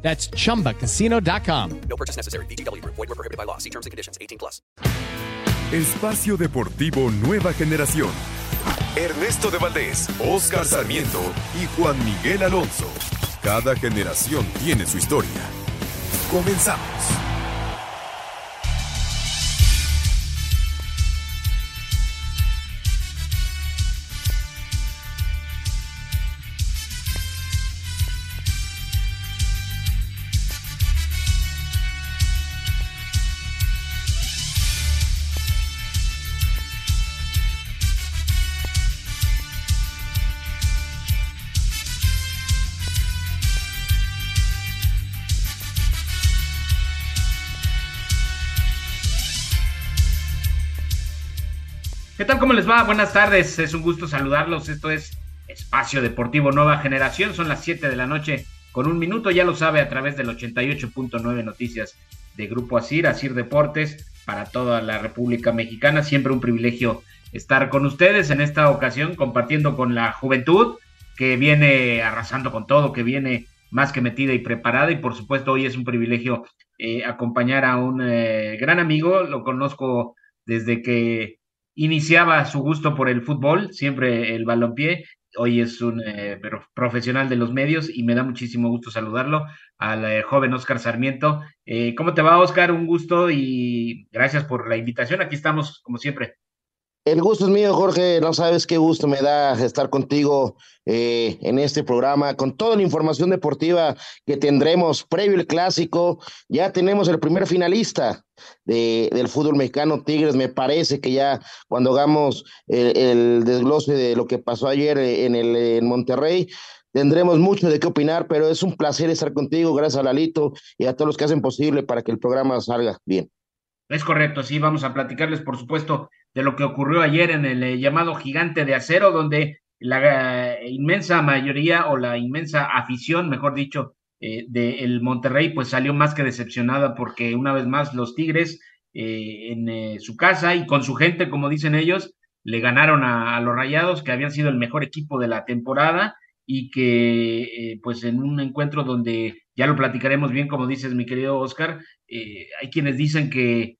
That's chumbacasino.com. No purchase necessary. BGW. Void were prohibited by law. See terms and conditions. 18 plus. Espacio Deportivo Nueva Generación. Ernesto de Valdés, Oscar Sarmiento y Juan Miguel Alonso. Cada generación tiene su historia. Comenzamos. Tal? ¿Cómo les va? Buenas tardes. Es un gusto saludarlos. Esto es Espacio Deportivo Nueva Generación. Son las 7 de la noche con un minuto. Ya lo sabe a través del 88.9 Noticias de Grupo Asir, Asir Deportes, para toda la República Mexicana. Siempre un privilegio estar con ustedes en esta ocasión, compartiendo con la juventud que viene arrasando con todo, que viene más que metida y preparada. Y por supuesto, hoy es un privilegio eh, acompañar a un eh, gran amigo. Lo conozco desde que iniciaba su gusto por el fútbol, siempre el balompié. Hoy es un eh, profesional de los medios y me da muchísimo gusto saludarlo al eh, joven Oscar Sarmiento. Eh, ¿Cómo te va, Oscar? Un gusto y gracias por la invitación. Aquí estamos, como siempre. El gusto es mío, Jorge. No sabes qué gusto me da estar contigo eh, en este programa con toda la información deportiva que tendremos previo al clásico. Ya tenemos el primer finalista de, del fútbol mexicano, Tigres. Me parece que ya cuando hagamos el, el desglose de lo que pasó ayer en, el, en Monterrey, tendremos mucho de qué opinar, pero es un placer estar contigo. Gracias a Lalito y a todos los que hacen posible para que el programa salga bien. Es correcto, sí, vamos a platicarles, por supuesto, de lo que ocurrió ayer en el eh, llamado Gigante de Acero, donde la eh, inmensa mayoría o la inmensa afición, mejor dicho, eh, del Monterrey, pues salió más que decepcionada porque una vez más los Tigres eh, en su casa y con su gente, como dicen ellos, le ganaron a, los Rayados, que habían sido el mejor equipo de la temporada y que eh, pues en un encuentro donde ya lo platicaremos bien, como dices mi querido Oscar, hay quienes dicen que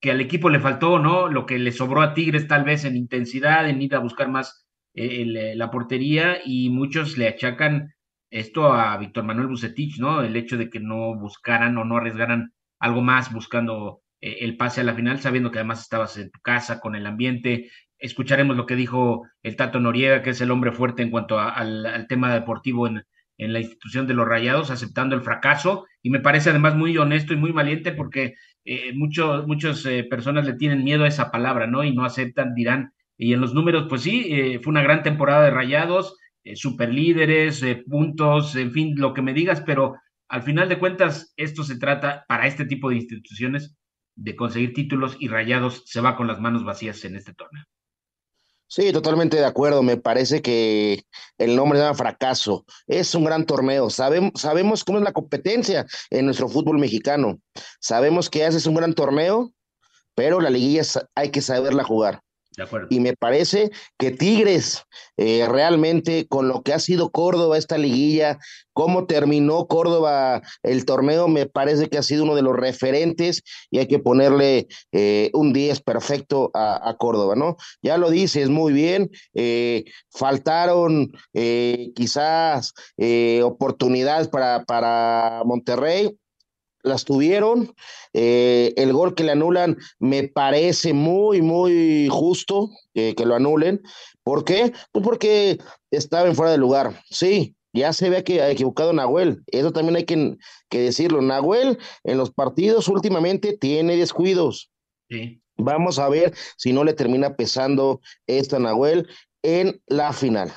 que al equipo le faltó, ¿no? Lo que le sobró a Tigres tal vez en intensidad, en ir a buscar más eh, el, la portería y muchos le achacan esto a Víctor Manuel Bucetich, ¿no? El hecho de que no buscaran o no arriesgaran algo más buscando eh, el pase a la final, sabiendo que además estabas en tu casa con el ambiente. Escucharemos lo que dijo el Tato Noriega, que es el hombre fuerte en cuanto al, tema deportivo en, la institución de los Rayados, aceptando el fracaso. Y me parece además muy honesto y muy valiente porque eh, muchas eh, personas le tienen miedo a esa palabra, ¿no? Y no aceptan, dirán. Y en los números, pues sí, eh, fue una gran temporada de rayados, eh, super líderes, puntos, en fin, lo que me digas, pero al final de cuentas, esto se trata para este tipo de instituciones de conseguir títulos y rayados se va con las manos vacías en este torneo. Sí, totalmente de acuerdo. Me parece que el nombre llama fracaso. Es un gran torneo. Sabemos, sabemos cómo es la competencia en nuestro fútbol mexicano. Sabemos que haces un gran torneo, pero la liguilla hay que saberla jugar. Y me parece que Tigres, eh, realmente con lo que ha sido Córdoba esta liguilla, cómo terminó Córdoba el torneo, me parece que ha sido uno de los referentes y hay que ponerle eh, un 10 perfecto a, a, Córdoba, ¿no? Ya lo dices muy bien, eh, faltaron eh, quizás oportunidades para, para Monterrey las tuvieron. Eh, el gol que le anulan me parece muy, muy justo eh, que lo anulen. ¿Por qué? Pues porque estaba en fuera de lugar. Sí, ya se ve que ha equivocado Nahuel. Eso también hay que, que, decirlo. Nahuel en los partidos últimamente tiene descuidos. Sí. Vamos a ver si no le termina pesando esto a Nahuel en la final.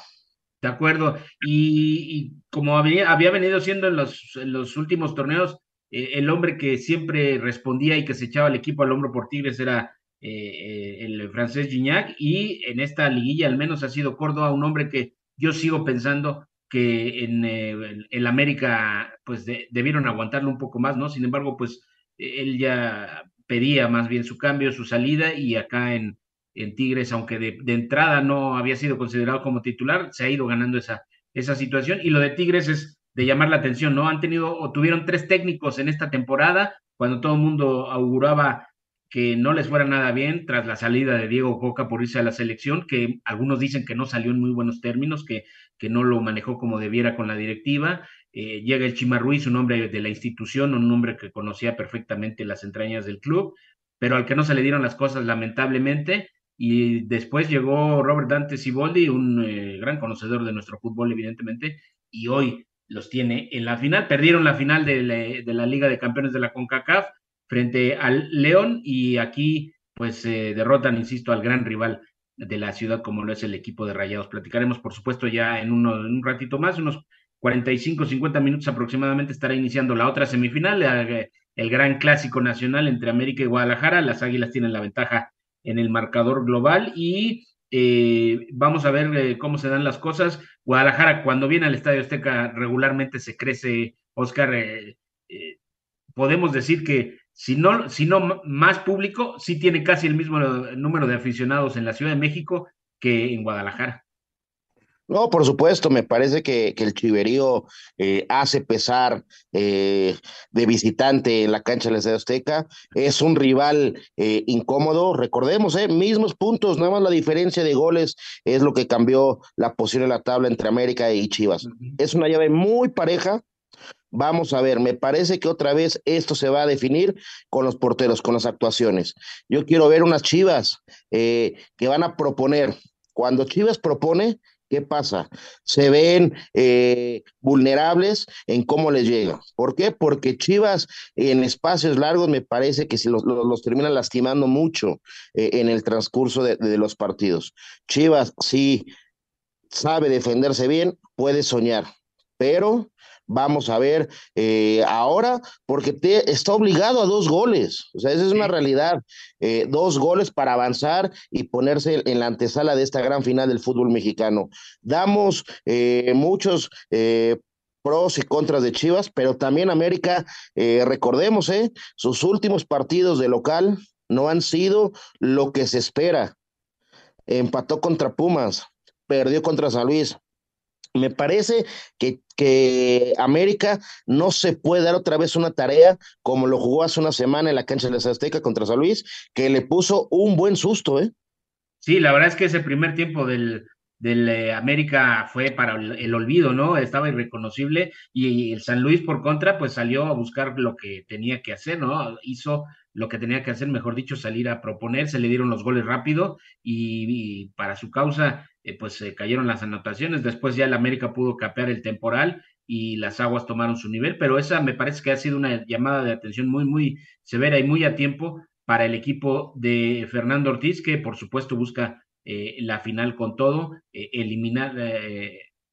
De acuerdo. Y, y como había, había, venido siendo en los, en los últimos torneos, el hombre que siempre respondía y que se echaba el equipo al hombro por Tigres era el francés Gignac y en esta liguilla al menos ha sido Córdoba un hombre que yo sigo pensando que en el América pues debieron aguantarlo un poco más, ¿no? Sin embargo, pues él ya pedía más bien su cambio, su salida y acá en, en Tigres, aunque de, entrada no había sido considerado como titular, se ha ido ganando esa, esa situación. Y lo de Tigres es de llamar la atención, ¿no? Han tenido o tuvieron tres técnicos en esta temporada, cuando todo el mundo auguraba que no les fuera nada bien tras la salida de Diego Coca por irse a la selección, que algunos dicen que no salió en muy buenos términos, que, que no lo manejó como debiera con la directiva. Eh, llega el Chima Ruiz, un hombre de la institución, un hombre que conocía perfectamente las entrañas del club, pero al que no se le dieron las cosas lamentablemente. Y después llegó Robert Dante Siboldi, un eh, gran conocedor de nuestro fútbol, evidentemente, y hoy los tiene en la final. Perdieron la final de la, Liga de Campeones de la CONCACAF frente al León y aquí pues derrotan, insisto, al gran rival de la ciudad como lo es el equipo de Rayados. Platicaremos, por supuesto, ya en, uno, en un ratito más, unos 45, 50 minutos aproximadamente estará iniciando la otra semifinal, el gran clásico nacional entre América y Guadalajara. Las Águilas tienen la ventaja en el marcador global y eh, vamos a ver eh, cómo se dan las cosas. Guadalajara, cuando viene al Estadio Azteca, regularmente se crece, Oscar. Eh, podemos decir que si no, si no más público, sí tiene casi el mismo número de aficionados en la Ciudad de México que en Guadalajara. No, por supuesto, me parece que, que el Chiverío eh, hace pesar eh, de visitante en la cancha de la Estadio Azteca. Es un rival eh, incómodo. Recordemos, eh, mismos puntos, nada más la diferencia de goles es lo que cambió la posición de la tabla entre América y Chivas. Es una llave muy pareja. Vamos a ver, me parece que otra vez esto se va a definir con los porteros, con las actuaciones. Yo quiero ver unas Chivas que van a proponer. Cuando Chivas propone, ¿Qué pasa? Se ven eh, vulnerables en cómo les llega. ¿Por qué? Porque Chivas en espacios largos me parece que si los, los, terminan lastimando mucho eh, en el transcurso de, de, los partidos. Chivas sí sabe defenderse bien, puede soñar, pero vamos a ver eh, ahora, porque te, está obligado a dos goles. O sea, esa es una realidad. Eh, dos goles para avanzar y ponerse en la antesala de esta gran final del fútbol mexicano. Damos eh, muchos pros y contras de Chivas, pero también América, recordemos, sus últimos partidos de local no han sido lo que se espera. Empató contra Pumas, perdió contra San Luis, me parece que, que, América no se puede dar otra vez una tarea como lo jugó hace una semana en la cancha de la Azteca contra San Luis, que le puso un buen susto, ¿eh? Sí, la verdad es que ese primer tiempo del, del eh, América fue para el, olvido, ¿no? Estaba irreconocible y el San Luis por contra pues salió a buscar lo que tenía que hacer, ¿no? Hizo lo que tenía que hacer, mejor dicho, salir a proponer, se le dieron los goles rápido y, para su causa eh, pues se cayeron las anotaciones, después ya el América pudo capear el temporal y las aguas tomaron su nivel, pero esa me parece que ha sido una llamada de atención muy, muy severa y muy a tiempo para el equipo de Fernando Ortiz, que por supuesto busca eh, la final con todo, eh, eliminar,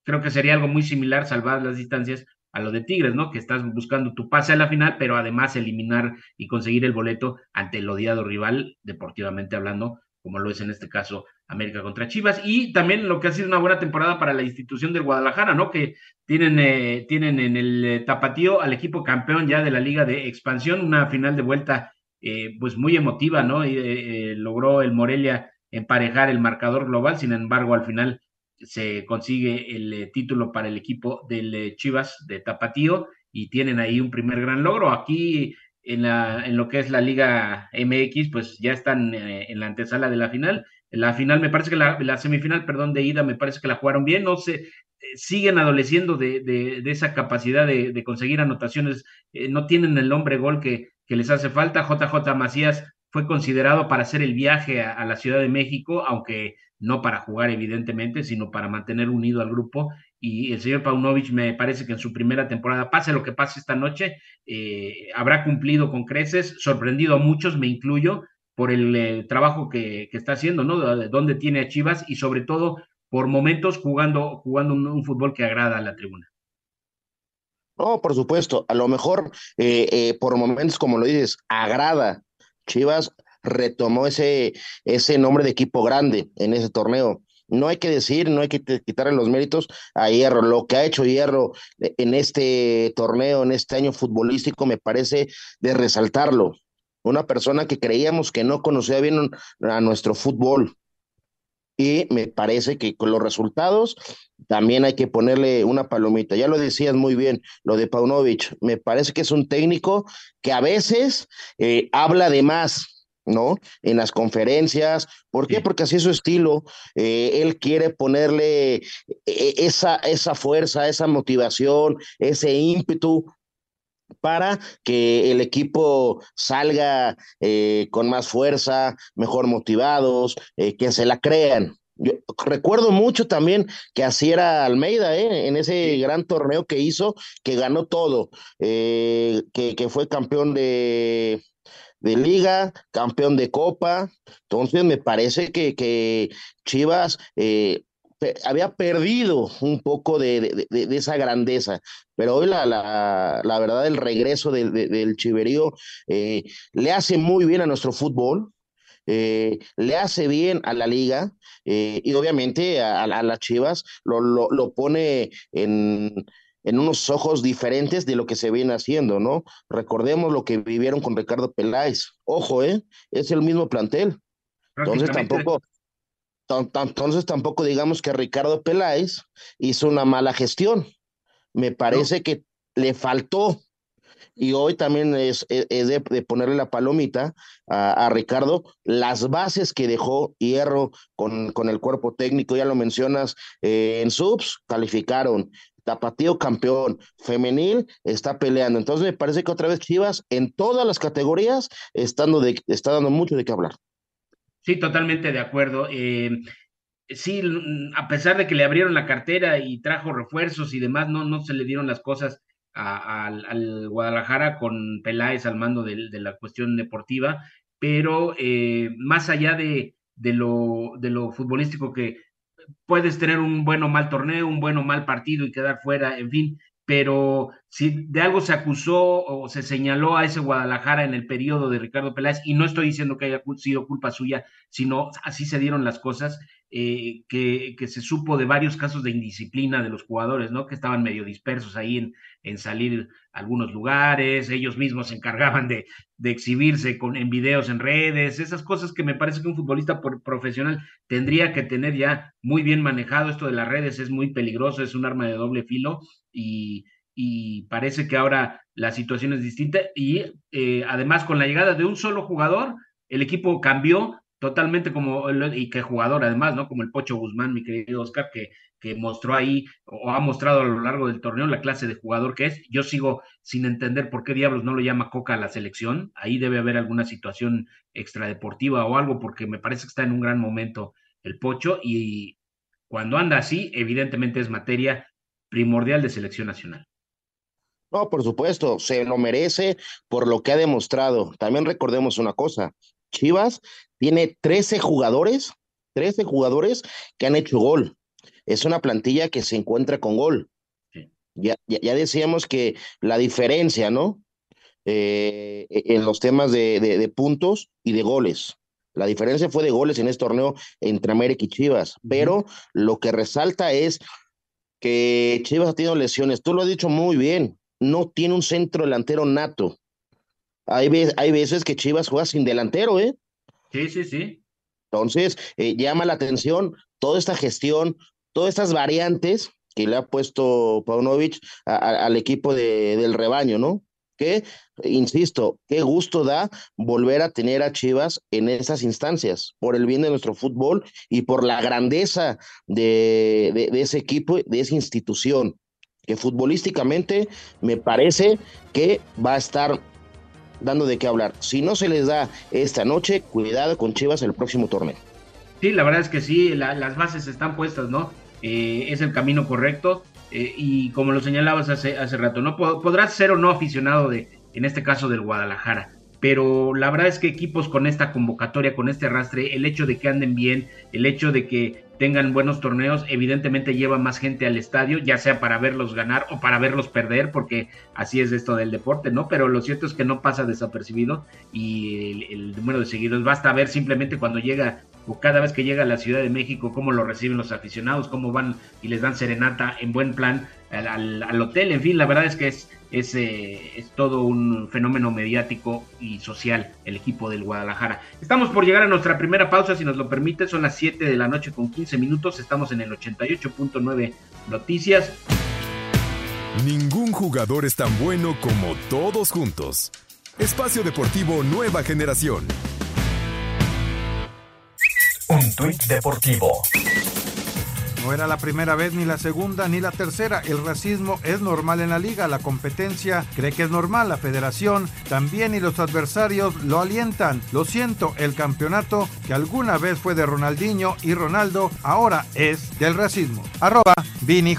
creo que sería algo muy similar, salvar las distancias a lo de Tigres, ¿no? Que estás buscando tu pase a la final, pero además eliminar y conseguir el boleto ante el odiado rival, deportivamente hablando, como lo es en este caso América contra Chivas, y también lo que ha sido una buena temporada para la institución del Guadalajara, ¿no? Que tienen, eh, tienen en el eh, tapatío al equipo campeón ya de la Liga de Expansión, una final de vuelta eh, pues muy emotiva, ¿no? Y, logró el Morelia emparejar el marcador global, sin embargo, al final se consigue el título para el equipo del Chivas de Tapatío y tienen ahí un primer gran logro. Aquí en, lo que es la Liga MX, pues ya están eh, en la antesala de la final. La final, me parece que la, semifinal, perdón, de ida, me parece que la jugaron bien, no sé, eh, siguen adoleciendo de, esa capacidad de, conseguir anotaciones, eh, no tienen el hombre gol que, que, les hace falta. JJ Macías fue considerado para hacer el viaje a, la Ciudad de México, aunque no para jugar evidentemente, sino para mantener unido al grupo y el señor Paunovic me parece que en su primera temporada, pase lo que pase esta noche, eh, habrá cumplido con creces, sorprendido a muchos, me incluyo, por el eh, trabajo que, que, está haciendo, ¿no? De dónde tiene a Chivas y sobre todo por momentos jugando, jugando un, fútbol que agrada a la tribuna. No, por supuesto, a lo mejor eh, por momentos, como lo dices, agrada. Chivas retomó ese, ese nombre de equipo grande en ese torneo. No hay que decir, no hay que quitarle los méritos a Hierro. Lo que ha hecho Hierro en este torneo, en este año futbolístico, me parece de resaltarlo. Una persona que creíamos que no conocía bien a nuestro fútbol. Y me parece que con los resultados también hay que ponerle una palomita. Ya lo decías muy bien, lo de Paunovic. Me parece que es un técnico que a veces eh, habla de más, ¿no? En las conferencias. ¿Por qué? Porque así es su estilo. Eh, él quiere ponerle eh, esa, esa fuerza, esa motivación, ese ímpetu para que el equipo salga eh, con más fuerza, mejor motivados, que se la crean. Yo recuerdo mucho también que así era Almeida, en ese gran torneo que hizo, que ganó todo, que, que fue campeón de, de liga, campeón de copa. Entonces me parece que, que Chivas eh, había perdido un poco de, de, esa grandeza, pero hoy la, la, la verdad el regreso del Chiverío eh, le hace muy bien a nuestro fútbol. Eh, le hace bien a la liga y obviamente a, a las Chivas lo, lo, lo pone en, en unos ojos diferentes de lo que se viene haciendo, ¿no? Recordemos lo que vivieron con Ricardo Peláez. Ojo, ¿eh? Es el mismo plantel. Entonces tampoco, entonces tampoco digamos que Ricardo Peláez hizo una mala gestión. Me parece que le faltó y hoy también es, de, ponerle la palomita a, Ricardo, las bases que dejó Hierro con, con el cuerpo técnico, ya lo mencionas, eh, en subs calificaron, Tapatío campeón, femenil está peleando. Entonces me parece que otra vez Chivas en todas las categorías estando de, está dando mucho de qué hablar. Sí, totalmente de acuerdo. Eh, sí, a pesar de que le abrieron la cartera y trajo refuerzos y demás, no, no se le dieron las cosas al Guadalajara con Peláez al mando de, la cuestión deportiva, pero eh, más allá de, de, lo, de lo futbolístico que puedes tener un bueno o mal torneo, un bueno o mal partido y quedar fuera, en fin, pero si de algo se acusó o se señaló a ese Guadalajara en el periodo de Ricardo Peláez, y no estoy diciendo que haya sido culpa suya, sino así se dieron las cosas, eh, que, que, se supo de varios casos de indisciplina de los jugadores, ¿no? Que estaban medio dispersos ahí en, en salir a algunos lugares, ellos mismos se encargaban de, de exhibirse con, en videos en redes, esas cosas que me parece que un futbolista profesional tendría que tener ya muy bien manejado. Esto de las redes es muy peligroso, es un arma de doble filo y, parece que ahora la situación es distinta y eh, además con la llegada de un solo jugador, el equipo cambió totalmente como, y que jugador además, ¿no? Como el Pocho Guzmán, mi querido Oscar, que, que mostró ahí o ha mostrado a lo largo del torneo la clase de jugador que es. Yo sigo sin entender por qué diablos no lo llama Coca a la selección. Ahí debe haber alguna situación extradeportiva o algo, porque me parece que está en un gran momento el Pocho y cuando anda así, evidentemente es materia primordial de selección nacional. No, por supuesto, se lo merece por lo que ha demostrado. También recordemos una cosa, Chivas tiene 13 jugadores, 13 jugadores que han hecho gol. Es una plantilla que se encuentra con gol. Ya, ya, decíamos que la diferencia, ¿no? Eh, en los temas de, de, puntos y de goles. La diferencia fue de goles en este torneo entre América y Chivas, pero lo que resalta es que Chivas ha tenido lesiones. Tú lo has dicho muy bien, no tiene un centro delantero nato. Hay, hay veces que Chivas juega sin delantero, ¿eh? Sí, sí, sí. Entonces, eh, llama la atención toda esta gestión, todas estas variantes que le ha puesto Paunovic al equipo de, del rebaño, ¿no? Que, insisto, qué gusto da volver a tener a Chivas en esas instancias, por el bien de nuestro fútbol y por la grandeza de, de, ese equipo, de esa institución, que futbolísticamente me parece que va a estar dando de qué hablar. Si no se les da esta noche, cuidado con Chivas el próximo torneo. Sí, la verdad es que sí, las bases están puestas, ¿no? Eh, es el camino correcto eh, y como lo señalabas hace, hace rato, ¿no? Podrás ser o no aficionado de, en este caso del Guadalajara, pero la verdad es que equipos con esta convocatoria, con este arrastre, el hecho de que anden bien, el hecho de que tengan buenos torneos, evidentemente lleva más gente al estadio, ya sea para verlos ganar o para verlos perder, porque así es esto del deporte, ¿no? Pero lo cierto es que no pasa desapercibido y el, número de seguidores, basta ver simplemente cuando llega cada vez que llega a la Ciudad de México, cómo lo reciben los aficionados, cómo van y les dan serenata en buen plan al, hotel, en fin, la verdad es que es, es, eh, es, todo un fenómeno mediático y social el equipo del Guadalajara. Estamos por llegar a nuestra primera pausa, si nos lo permite, son las 7 de la noche con 15 minutos, estamos en el 88.9 Noticias. Ningún jugador es tan bueno como todos juntos. Espacio Deportivo Nueva Generación. Un tuit deportivo. No era la primera vez, ni la segunda, ni la tercera. El racismo es normal en la liga. La competencia cree que es normal. La federación también y los adversarios lo alientan. Lo siento, el campeonato que alguna vez fue de Ronaldinho y Ronaldo, ahora es del racismo. Arroba Vini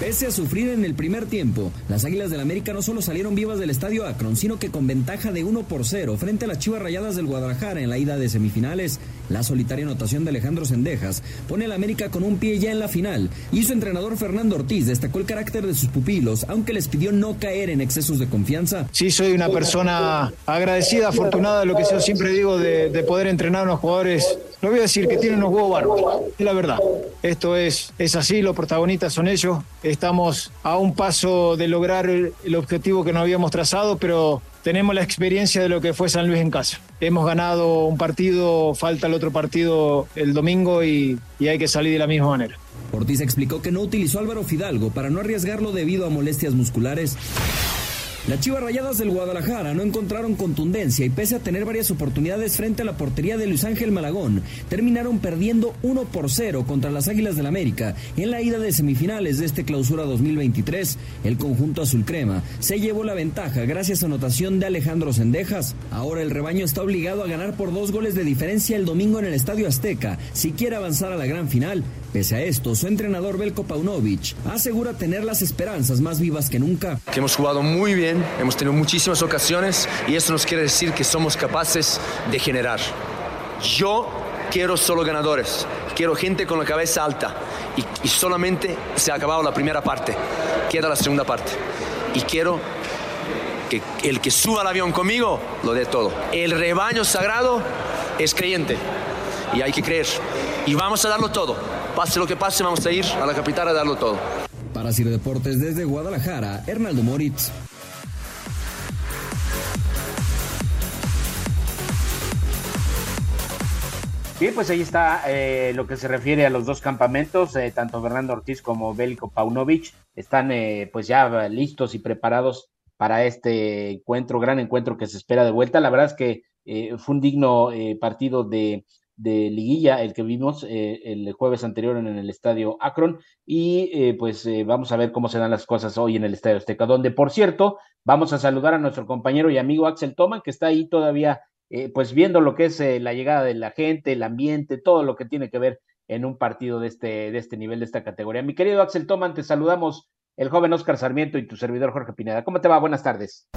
Pese a sufrir en el primer tiempo, las Águilas del América no solo salieron vivas del estadio Akron, sino que con ventaja de 1 por 0 frente a las Chivas Rayadas del Guadalajara en la ida de semifinales. La solitaria anotación de Alejandro Sendejas pone al América con un pie ya en la final y su entrenador Fernando Ortiz destacó el carácter de sus pupilos, aunque les pidió no caer en excesos de confianza. Sí, soy una persona agradecida, afortunada, lo que yo siempre digo de, poder entrenar a unos jugadores. No voy a decir que tienen unos huevos bárbaros, es la verdad. Esto es, es así, los protagonistas son ellos Estamos a un paso de lograr el objetivo que nos habíamos trazado, pero tenemos la experiencia de lo que fue San Luis en casa. Hemos ganado un partido, falta el otro partido el domingo y, y hay que salir de la misma manera. Ortiz explicó que no utilizó Álvaro Fidalgo para no arriesgarlo debido a molestias musculares. Las Chivas Rayadas del Guadalajara no encontraron contundencia y pese a tener varias oportunidades frente a la portería de Luis Ángel Malagón, terminaron perdiendo 1 por 0 contra las Águilas del América en la ida de semifinales de este clausura 2023. El conjunto azul crema se llevó la ventaja gracias a anotación de Alejandro Sendejas. Ahora el rebaño está obligado a ganar por dos goles de diferencia el domingo en el Estadio Azteca si quiere avanzar a la gran final. Pese a esto, su entrenador Belko Paunovic asegura tener las esperanzas más vivas que nunca. Que hemos jugado muy bien, hemos tenido muchísimas ocasiones y eso nos quiere decir que somos capaces de generar. Yo quiero solo ganadores, quiero gente con la cabeza alta y, y solamente se ha acabado la primera parte, queda la segunda parte y quiero que el que suba al avión conmigo lo dé todo. El rebaño sagrado es creyente y hay que creer y vamos a darlo todo Pase lo que pase, vamos a ir a la capital a darlo todo. Para Ciro Deportes desde Guadalajara, Hernaldo Moritz. Bien, pues ahí está eh, lo que se refiere a los dos campamentos, eh, tanto Fernando Ortiz como Bélico Paunovic están eh, pues ya listos y preparados para este encuentro, gran encuentro que se espera de vuelta. La verdad es que fue un digno partido de de liguilla, el que vimos eh, el jueves anterior en el estadio Akron. Y eh, pues eh, vamos a ver cómo se dan las cosas hoy en el estadio Azteca, donde por cierto, vamos a saludar a nuestro compañero y amigo Axel Toman, que está ahí todavía, pues viendo lo que es la llegada de la gente, el ambiente, todo lo que tiene que ver en un partido de este, de este nivel, de esta categoría. Mi querido Axel Toman, te saludamos el joven Oscar Sarmiento y tu servidor Jorge Pineda. ¿Cómo te va? Buenas tardes.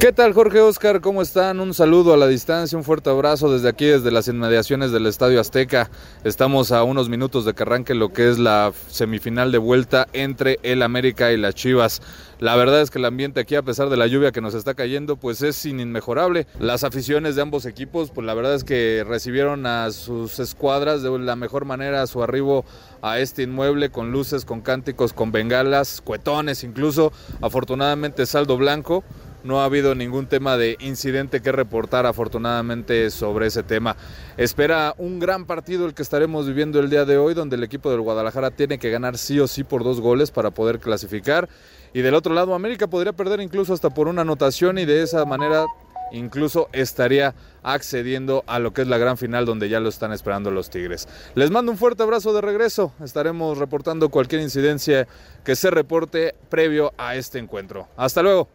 ¿Qué tal Jorge Oscar? ¿Cómo están? Un saludo a la distancia, un fuerte abrazo desde aquí, desde las inmediaciones del Estadio Azteca. Estamos a unos minutos de que arranque lo que es la semifinal de vuelta entre el América y las Chivas. La verdad es que el ambiente aquí, a pesar de la lluvia que nos está cayendo, pues es inmejorable. Las aficiones de ambos equipos, pues la verdad es que recibieron a sus escuadras de la mejor manera a su arribo a este inmueble con luces, con cánticos, con bengalas, cuetones incluso. Afortunadamente saldo blanco no ha habido ningún tema de incidente que reportar afortunadamente sobre ese tema. Espera un gran partido el que estaremos viviendo el día de hoy, donde el equipo del Guadalajara tiene que ganar sí o sí por dos goles para poder clasificar. Y del otro lado, América podría perder incluso hasta por una anotación y de esa manera incluso estaría accediendo a lo que es la gran final donde ya lo están esperando los Tigres. Les mando un fuerte abrazo de regreso. Estaremos reportando cualquier incidencia que se reporte previo a este encuentro. Hasta luego.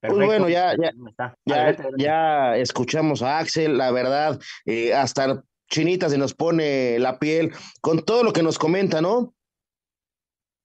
Pues bueno, ya, ya, ya, escuchamos a Axel, la verdad, eh, hasta Chinita se nos pone la piel con todo lo que nos comenta, ¿no?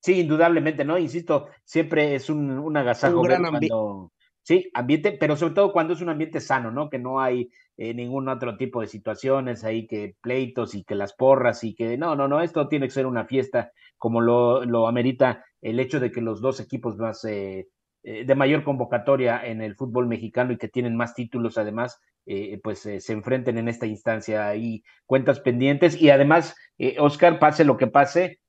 Sí, indudablemente, ¿no? Insisto, siempre es un, un agasajo cuando, Sí, ambiente, pero sobre todo cuando es un ambiente sano, ¿no? Que no hay eh, ningún otro tipo de situaciones ahí que pleitos y que las porras y que no, no, no, esto tiene que ser una fiesta como lo, lo amerita el hecho de que los dos equipos más eh, eh, de mayor convocatoria en el fútbol mexicano y que tienen más títulos además, eh, pues eh, se enfrenten en esta instancia ahí cuentas pendientes y además, Oscar, pase lo que pase,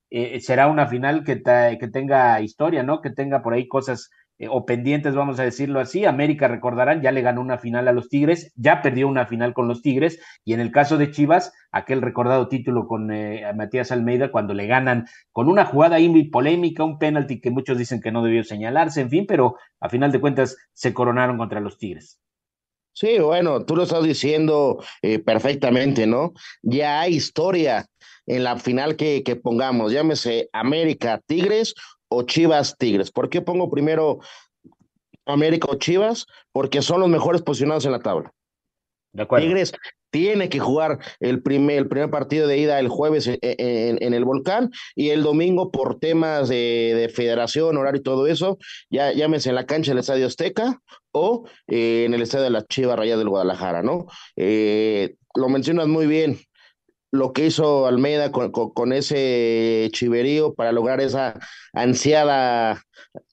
será una final que, que tenga historia, ¿no? Que tenga por ahí cosas eh, o pendientes, vamos a decirlo así. América, recordarán, ya le ganó una final a los Tigres, ya perdió una final con los Tigres, y en el caso de Chivas, aquel recordado título con eh, Matías Almeida, cuando le ganan con una jugada ahí polémica, un penalti que muchos dicen que no debió señalarse, en fin, pero a final de cuentas se coronaron contra los Tigres. Sí, bueno, tú lo estás diciendo eh, perfectamente, ¿no? Ya hay historia en la final que, que pongamos, llámese América Tigres o Chivas Tigres. ¿Por qué pongo primero América o Chivas? Porque son los mejores posicionados en la tabla. Tigres tiene que jugar el primer, el primer partido de ida el jueves en, en, el volcán y el domingo por temas de, federación, horario y todo eso, ya llámese en la cancha del Estadio Azteca o eh, en el Estadio de la Chivas Raya del Guadalajara, ¿no? Eh, lo mencionas muy bien, lo que hizo Almeida con, con, ese chiverío para lograr esa ansiada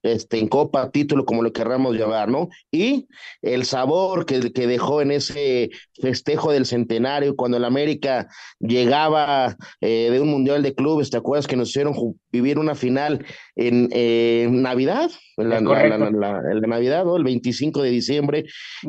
este, en copa, título, como lo querramos llamar, ¿no? Y el sabor que, que dejó en ese festejo del centenario, cuando el América llegaba eh, de un mundial de clubes, ¿te acuerdas que nos hicieron vivir una final en Navidad? La, la, Navidad, ¿no? El 25 de diciembre,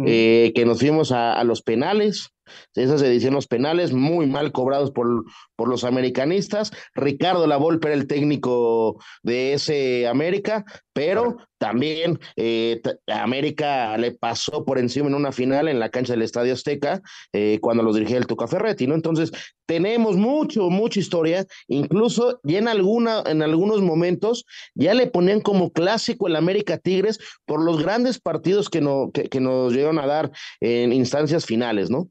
eh, que nos fuimos a, a los penales, esas ediciones penales muy mal cobrados por, por los americanistas. Ricardo Lavolpe era el técnico de ese América, pero también eh, América le pasó por encima en una final en la cancha del Estadio Azteca eh, cuando los dirigía el Tuca Ferretti, ¿no? Entonces, tenemos mucho, mucha historia, incluso ya en, alguna, en algunos momentos ya le ponían como clásico el América Tigres por los grandes partidos que, no, que, que nos llegaron a dar en instancias finales, ¿no?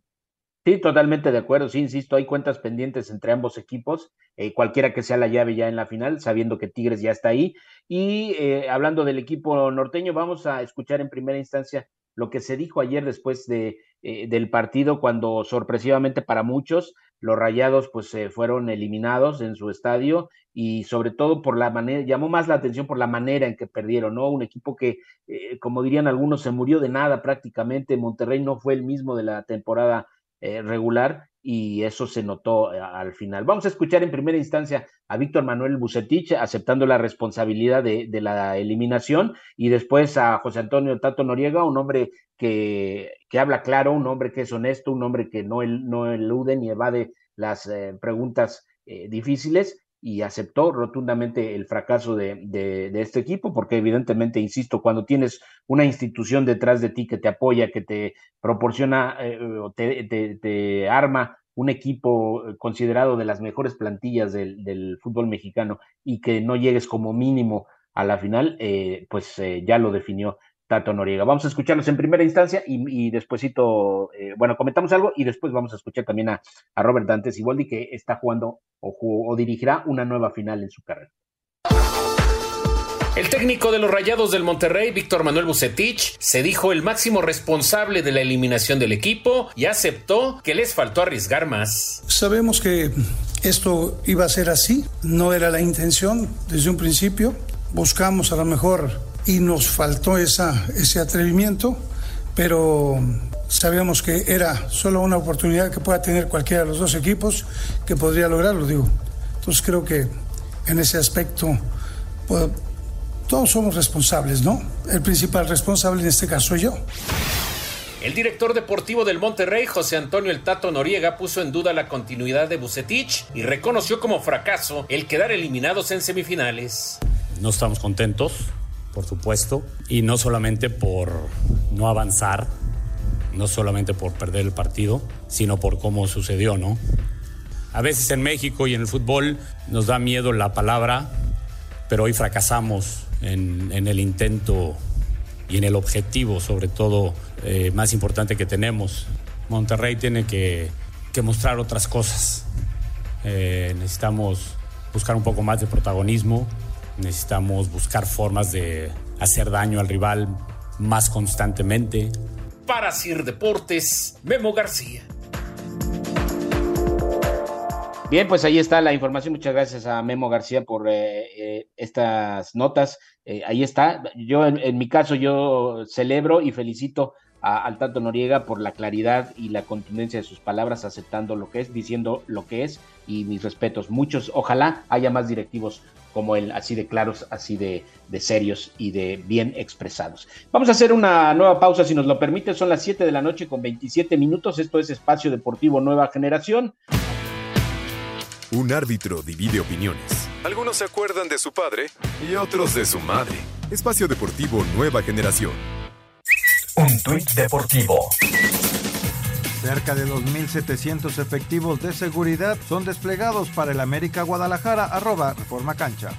Sí, totalmente de acuerdo. Sí, insisto, hay cuentas pendientes entre ambos equipos, eh, cualquiera que sea la llave ya en la final, sabiendo que Tigres ya está ahí. Y eh, hablando del equipo norteño, vamos a escuchar en primera instancia lo que se dijo ayer después de, eh, del partido, cuando sorpresivamente para muchos los Rayados pues fueron eliminados en su estadio y sobre todo por la manera, llamó más la atención por la manera en que perdieron, ¿no? Un equipo que, como dirían algunos, se murió de nada prácticamente. Monterrey no fue el mismo de la temporada eh, regular y eso se notó eh, al final. Vamos a escuchar en primera instancia a Víctor Manuel Bucetich aceptando la responsabilidad de, la eliminación y después a José Antonio Tato Noriega, un hombre que, que habla claro, un hombre que es honesto, un hombre que no, no elude ni evade las eh, preguntas difíciles y aceptó rotundamente el fracaso de, de, este equipo, porque evidentemente, insisto, cuando tienes una institución detrás de ti que te apoya, que te proporciona eh, te, arma un equipo considerado de las mejores plantillas del, del, fútbol mexicano y que no llegues como mínimo a la final, eh, pues eh, ya lo definió Tato Noriega. Vamos a escucharlos en primera instancia y, y despuésito, eh, bueno, comentamos algo y después vamos a escuchar también a, a Robert Dantes Iboldi que está jugando o, o dirigirá una nueva final en su carrera. El técnico de los Rayados del Monterrey, Víctor Manuel Bucetich, se dijo el máximo responsable de la eliminación del equipo y aceptó que les faltó arriesgar más. Sabemos que esto iba a ser así, no era la intención desde un principio. Buscamos a lo mejor y nos faltó esa, ese atrevimiento, pero sabíamos que era solo una oportunidad que pueda tener cualquiera de los dos equipos que podría lograrlo, digo. Entonces creo que en ese aspecto pues, todos somos responsables, ¿no? El principal responsable en este caso soy yo. El director deportivo del Monterrey, José Antonio El Tato Noriega, puso en duda la continuidad de Bucetich y reconoció como fracaso el quedar eliminados en semifinales. No estamos contentos, por supuesto, y no solamente por no avanzar, no solamente por perder el partido, sino por cómo sucedió, ¿no? A veces en México y en el fútbol nos da miedo la palabra, pero hoy fracasamos en, el intento y en el objetivo, sobre todo, eh, más importante que tenemos. Monterrey tiene que, mostrar otras cosas. Eh, necesitamos buscar un poco más de protagonismo, necesitamos buscar formas de hacer daño al rival más constantemente. Para Sir Deportes, Memo García. Bien, pues ahí está la información. Muchas gracias a Memo García por eh, eh, estas notas. Eh, ahí está. Yo, en, en, mi caso, yo celebro y felicito a, al Tato Noriega por la claridad y la contundencia de sus palabras, aceptando lo que es, diciendo lo que es y mis respetos. Muchos, ojalá haya más directivos como él, así de claros, así de, de, serios y de bien expresados. Vamos a hacer una nueva pausa, si nos lo permite. Son las 7 de la noche con 27 minutos. Esto es Espacio Deportivo Nueva Generación. Un árbitro divide opiniones. Algunos se acuerdan de su padre y otros de su madre. Espacio Deportivo Nueva Generación. Un tuit deportivo. Cerca de 2.700 efectivos de seguridad son desplegados para el América Guadalajara, arroba Reforma Cancha.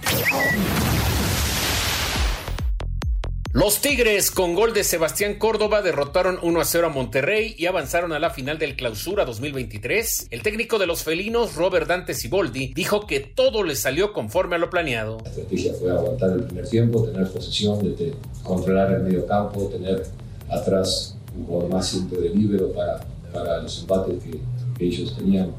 Los Tigres, con gol de Sebastián Córdoba, derrotaron 1 a 0 a Monterrey y avanzaron a la final del Clausura 2023. El técnico de los felinos, Robert Dante Siboldi, dijo que todo le salió conforme a lo planeado. La estrategia fue aguantar el primer tiempo, tener posesión, de controlar el medio campo, tener atrás un jugador más simple de libero para, para los empates que, que ellos tenían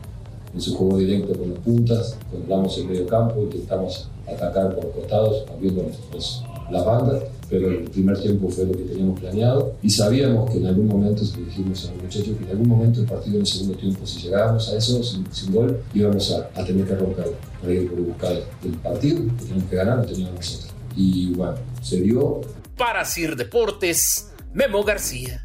en su juego directo con las puntas. Controlamos el medio campo, intentamos atacar por costados, abriendo los, las bandas, pero el primer tiempo fue lo que teníamos planeado y sabíamos que en algún momento, lo dijimos a los muchachos, que en algún momento el partido en el segundo tiempo, si llegábamos a eso sin, sin gol, íbamos a, a, tener que romper para ir por buscar el partido, que teníamos que ganar, lo teníamos nosotros. Y bueno, se dio. Para Sir Deportes, Memo García.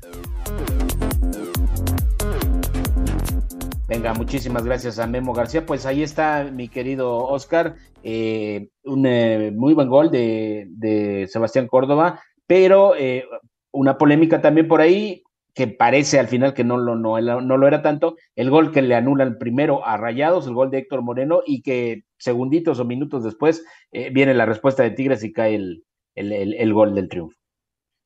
Venga, muchísimas gracias a Memo García. Pues ahí está mi querido Oscar, eh, un eh, muy buen gol de, Sebastián Córdoba, pero eh, una polémica también por ahí que parece al final que no lo, no, no lo era tanto, el gol que le anulan primero a Rayados, el gol de Héctor Moreno, y que segunditos o minutos después eh, viene la respuesta de Tigres y cae el, el, el gol del triunfo.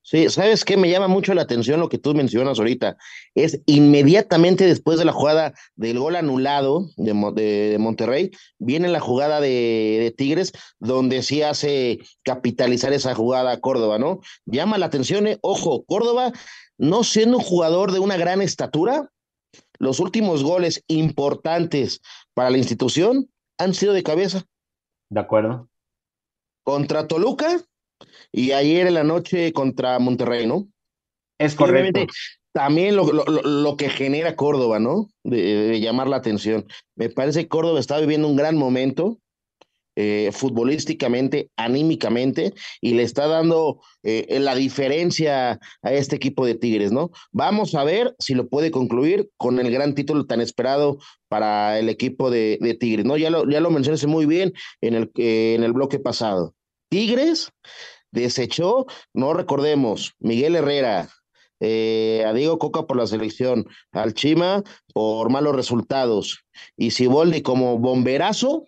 Sí, ¿sabes qué? Me llama mucho la atención lo que tú mencionas ahorita. Es inmediatamente después de la jugada del gol anulado de, de, de Monterrey, viene la jugada de, de, Tigres, donde sí hace capitalizar esa jugada a Córdoba, ¿no? Llama la atención, eh, ojo, Córdoba, no siendo un jugador de una gran estatura, los últimos goles importantes para la institución han sido de cabeza. De acuerdo. Contra Toluca y ayer en la noche contra Monterrey, ¿no? Es correcto. También lo, lo, lo, que genera Córdoba, ¿no? De, de, llamar la atención. Me parece que Córdoba está viviendo un gran momento, eh, futbolísticamente, anímicamente, y le está dando eh, la diferencia a este equipo de Tigres, ¿no? Vamos a ver si lo puede concluir con el gran título tan esperado para el equipo de, de Tigres, ¿no? Ya lo, ya lo mencionaste muy bien en el, eh, en el bloque pasado. Tigres desechó, no recordemos, Miguel Herrera, eh, a Diego Coca por la selección, al Chima por malos resultados, y Siboldi como bomberazo,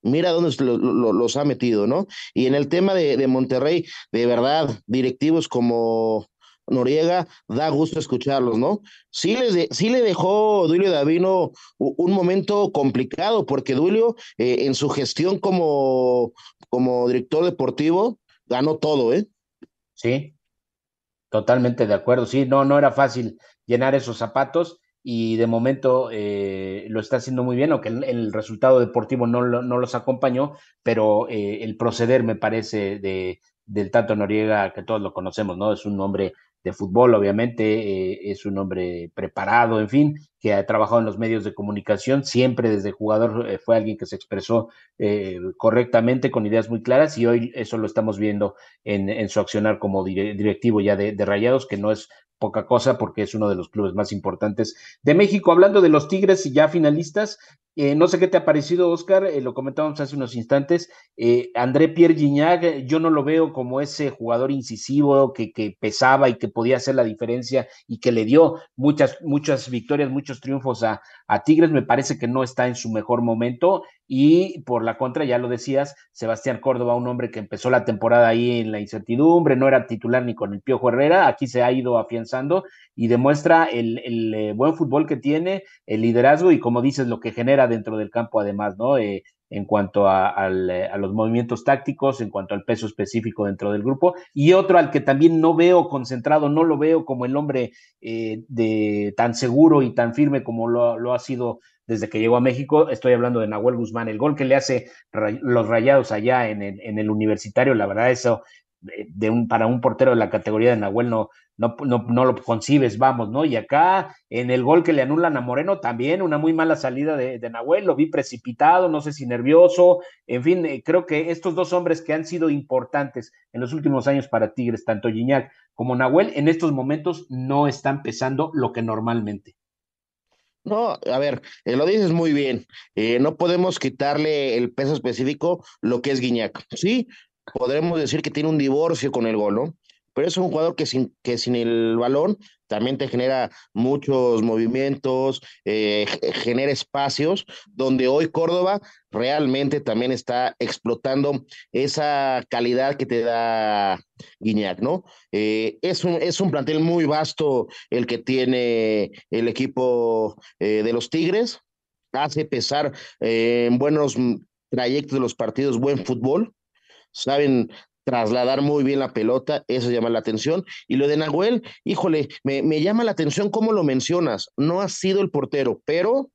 mira dónde lo, lo, los ha metido, ¿no? Y en el tema de Monterrey, de verdad, directivos como Noriega, da gusto escucharlos, ¿no? Sí, les sí le dejó Duilio Davino un momento complicado, porque Duilio, eh, en su gestión como, como director deportivo, ganó todo, ¿eh? Sí, totalmente de acuerdo. Sí, no, no era fácil llenar esos zapatos y de momento eh, lo está haciendo muy bien, aunque el, resultado deportivo no, no los acompañó, pero eh, el proceder me parece de, del Tato Noriega, que todos lo conocemos, ¿no? Es un hombre de fútbol, obviamente, eh, es un hombre preparado, en fin, que ha trabajado en los medios de comunicación, siempre desde jugador eh, fue alguien que se expresó eh, correctamente, con ideas muy claras, y hoy eso lo estamos viendo en, su accionar como directivo ya de, Rayados, que no es poca cosa porque es uno de los clubes más importantes de México. Hablando de los Tigres y ya finalistas, eh, no sé qué te ha parecido, Oscar, lo comentábamos hace unos instantes. André Pierre Gignac, yo no lo veo como ese jugador incisivo que, que, pesaba y que podía hacer la diferencia y que le dio muchas, muchas victorias, muchos triunfos a, a Tigres. Me parece que no está en su mejor momento y por la contra, ya lo decías, Sebastián Córdoba, un hombre que empezó la temporada ahí en la incertidumbre, no era titular ni con el Piojo Herrera, aquí se ha ido afianzando y demuestra el, el eh, buen fútbol que tiene, el liderazgo y como dices, lo que genera dentro del campo además, ¿no? Eh, en cuanto a, los movimientos tácticos, en cuanto al peso específico dentro del grupo, y otro al que también no veo concentrado, no lo veo como el hombre de tan seguro y tan firme como lo, lo ha sido desde que llegó a México. Estoy hablando de Nahuel Guzmán, el gol que le hace los rayados allá en el, en el universitario, la verdad, eso de un, para un portero de la categoría de Nahuel no, no, no, lo concibes, vamos, ¿no? Y acá en el gol que le anulan a Moreno también, una muy mala salida de, de Nahuel, lo vi precipitado, no sé si nervioso, en fin, eh, creo que estos dos hombres que han sido importantes en los últimos años para Tigres, tanto Gignac como Nahuel, en estos momentos no están pesando lo que normalmente. No, a ver, eh, lo dices muy bien. Eh, no podemos quitarle el peso específico lo que es Guiñac. Sí, podremos decir que tiene un divorcio con el gol, ¿no? Pero es un jugador que sin, que sin el balón también te genera muchos movimientos, eh, genera espacios, donde hoy Córdoba realmente también está explotando esa calidad que te da Guiñac, ¿no? Eh, es, un, es un plantel muy vasto el que tiene el equipo eh, de los Tigres, hace pesar en buenos trayectos de los partidos, buen fútbol, saben trasladar muy bien la pelota, eso llama la atención. Y lo de Nahuel, híjole, me, me llama la atención cómo lo mencionas. No ha sido el portero, pero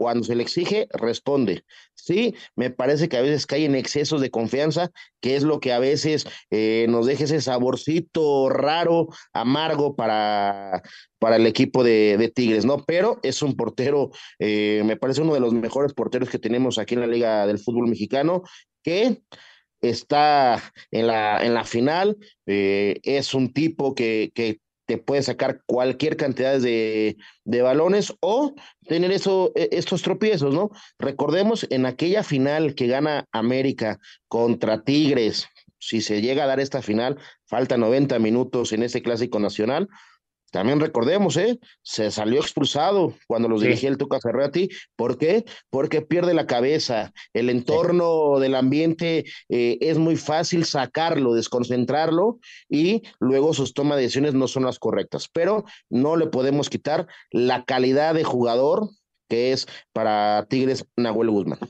cuando se le exige, responde. Sí, me parece que a veces cae en excesos de confianza, que es lo que a veces eh, nos deja ese saborcito raro, amargo para, para el equipo de, Tigres, ¿no? Pero es un portero, eh, me parece uno de los mejores porteros que tenemos aquí en la Liga del Fútbol Mexicano, que está en la, en la final, eh, es un tipo que, que te puede sacar cualquier cantidad de, de balones o tener eso, e, estos tropiezos, ¿no? Recordemos en aquella final que gana América contra Tigres, si se llega a dar esta final, falta 90 minutos en ese clásico nacional, también recordemos, ¿eh? Se salió expulsado cuando los dirigía el Tuca Ferretti. ¿Por qué? Porque pierde la cabeza. El entorno del ambiente eh, es muy fácil sacarlo, desconcentrarlo y luego sus tomas de decisiones no son las correctas. Pero no le podemos quitar la calidad de jugador que es para Tigres Nahuel Guzmán.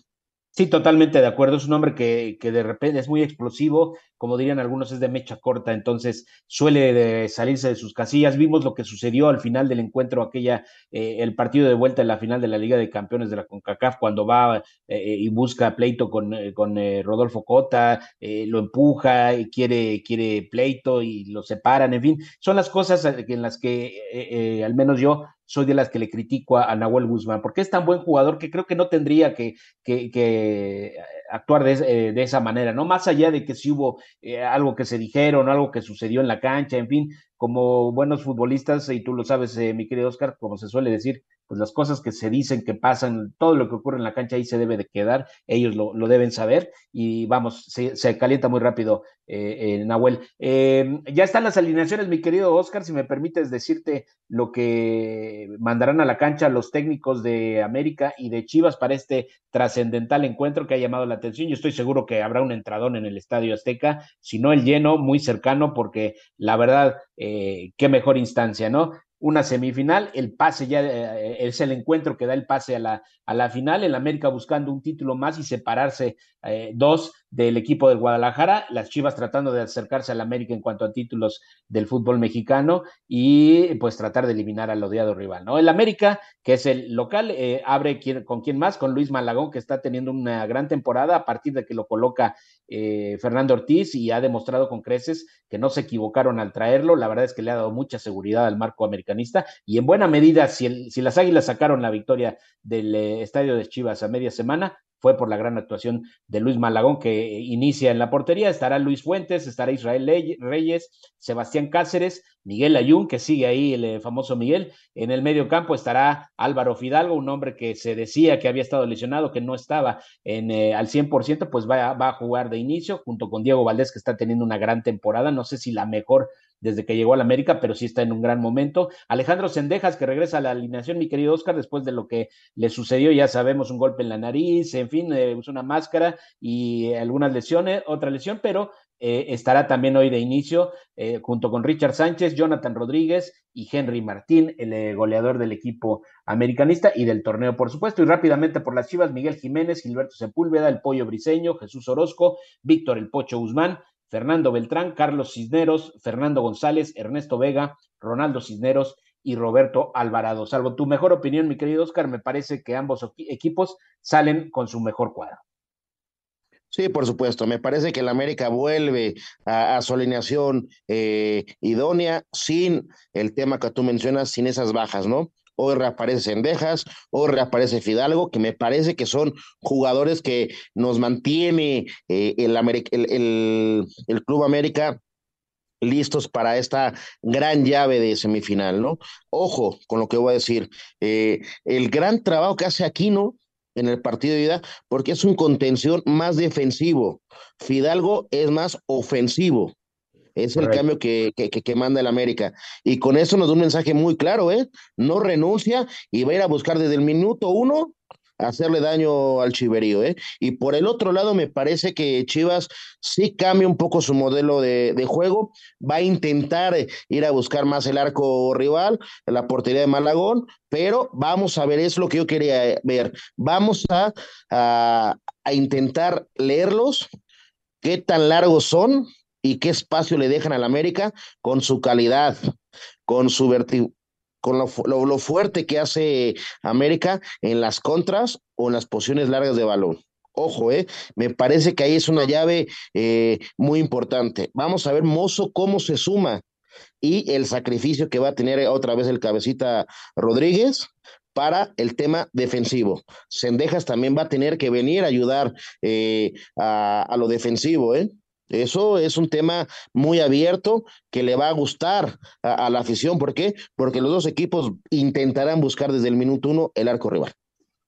Sí, totalmente de acuerdo. Es un hombre que, que de repente es muy explosivo, como dirían algunos, es de mecha corta, entonces suele salirse de sus casillas. Vimos lo que sucedió al final del encuentro, aquella, eh, el partido de vuelta en la final de la Liga de Campeones de la CONCACAF, cuando va eh, y busca pleito con, eh, con Rodolfo Cota, lo empuja y quiere, quiere pleito y lo separan, en fin, son las cosas en las que al menos yo soy de las que le critico a, Nahuel Guzmán, porque es tan buen jugador que creo que no tendría que, que, que actuar de, de, esa manera, ¿no? Más allá de que si hubo eh, algo que se dijeron, algo que sucedió en la cancha, en fin, como buenos futbolistas, y tú lo sabes, eh, mi querido Oscar, como se suele decir, pues las cosas que se dicen, que pasan, todo lo que ocurre en la cancha ahí se debe de quedar, ellos lo, lo deben saber, y vamos, se, se calienta muy rápido eh, eh Nahuel. Eh, ya están las alineaciones, mi querido Oscar, si me permites decirte lo que mandarán a la cancha los técnicos de América y de Chivas para este trascendental encuentro que ha llamado la atención. Yo estoy seguro que habrá un entradón en el Estadio Azteca, si no el lleno, muy cercano, porque la verdad, eh, qué mejor instancia, ¿no? Una semifinal, el pase ya eh, es el encuentro que da el pase a la, a la final, el América buscando un título más y separarse eh, dos del equipo del Guadalajara, las Chivas tratando de acercarse al América en cuanto a títulos del fútbol mexicano y pues tratar de eliminar al odiado rival, ¿no? El América, que es el local, eh, abre con quién más, con Luis Malagón, que está teniendo una gran temporada a partir de que lo coloca eh, Fernando Ortiz y ha demostrado con creces que no se equivocaron al traerlo, la verdad es que le ha dado mucha seguridad al marco americanista y en buena medida, si, si las Águilas sacaron la victoria del eh, estadio de Chivas a media semana, fue por la gran actuación de Luis Malagón que inicia en la portería, estará Luis Fuentes, estará Israel Reyes, Sebastián Cáceres, Miguel Ayun, que sigue ahí el eh, famoso Miguel, en el medio campo estará Álvaro Fidalgo, un hombre que se decía que había estado lesionado, que no estaba en, eh, al 100%, pues va, va a jugar de inicio, junto con Diego Valdés, que está teniendo una gran temporada, no sé si la mejor desde que llegó al América, pero sí está en un gran momento. Alejandro Sendejas, que regresa a la alineación, mi querido Oscar, después de lo que le sucedió, ya sabemos, un golpe en la nariz, en fin, eh, usa una máscara y algunas lesiones, otra lesión, pero eh, estará también hoy de inicio eh, junto con Richard Sánchez, Jonathan Rodríguez y Henry Martín, el eh, goleador del equipo americanista y del torneo, por supuesto. Y rápidamente por las Chivas, Miguel Jiménez, Gilberto Sepúlveda, el Pollo Briseño, Jesús Orozco, Víctor el Pocho Guzmán, Fernando Beltrán, Carlos Cisneros, Fernando González, Ernesto Vega, Ronaldo Cisneros y Roberto Alvarado. Salvo tu mejor opinión, mi querido Oscar, me parece que ambos equipos salen con su mejor cuadro. Sí, por supuesto. Me parece que el América vuelve a, su alineación eh, idónea sin el tema que tú mencionas, sin esas bajas, ¿no? Hoy reaparece Sendejas, hoy reaparece Fidalgo, que me parece que son jugadores que nos mantiene eh, el, el, el, Club América listos para esta gran llave de semifinal, ¿no? Ojo con lo que voy a decir. Eh, el gran trabajo que hace Aquino en el partido de ida porque es un contención más defensivo. Fidalgo es más ofensivo. Es el cambio que, que, que, manda el América. Y con eso nos da un mensaje muy claro, ¿eh? No renuncia y va a ir a buscar desde el minuto uno hacerle daño al Chiverío, ¿eh? Y por el otro lado, me parece que Chivas sí cambia un poco su modelo de, de, juego, va a intentar ir a buscar más el arco rival, la portería de Malagón, pero vamos a ver, es lo que yo quería ver, vamos a, a, a intentar leerlos, qué tan largos son y qué espacio le dejan al América con su calidad, con su verti con lo, lo, fuerte que hace América en las contras o en las posiciones largas de balón. Ojo, eh, me parece que ahí es una llave eh, muy importante. Vamos a ver Mozo cómo se suma y el sacrificio que va a tener otra vez el cabecita Rodríguez para el tema defensivo. Sendejas también va a tener que venir a ayudar eh, a, a, lo defensivo, ¿eh? Eso es un tema muy abierto que le va a gustar a, la afición. ¿Por qué? Porque los dos equipos intentarán buscar desde el minuto uno el arco rival.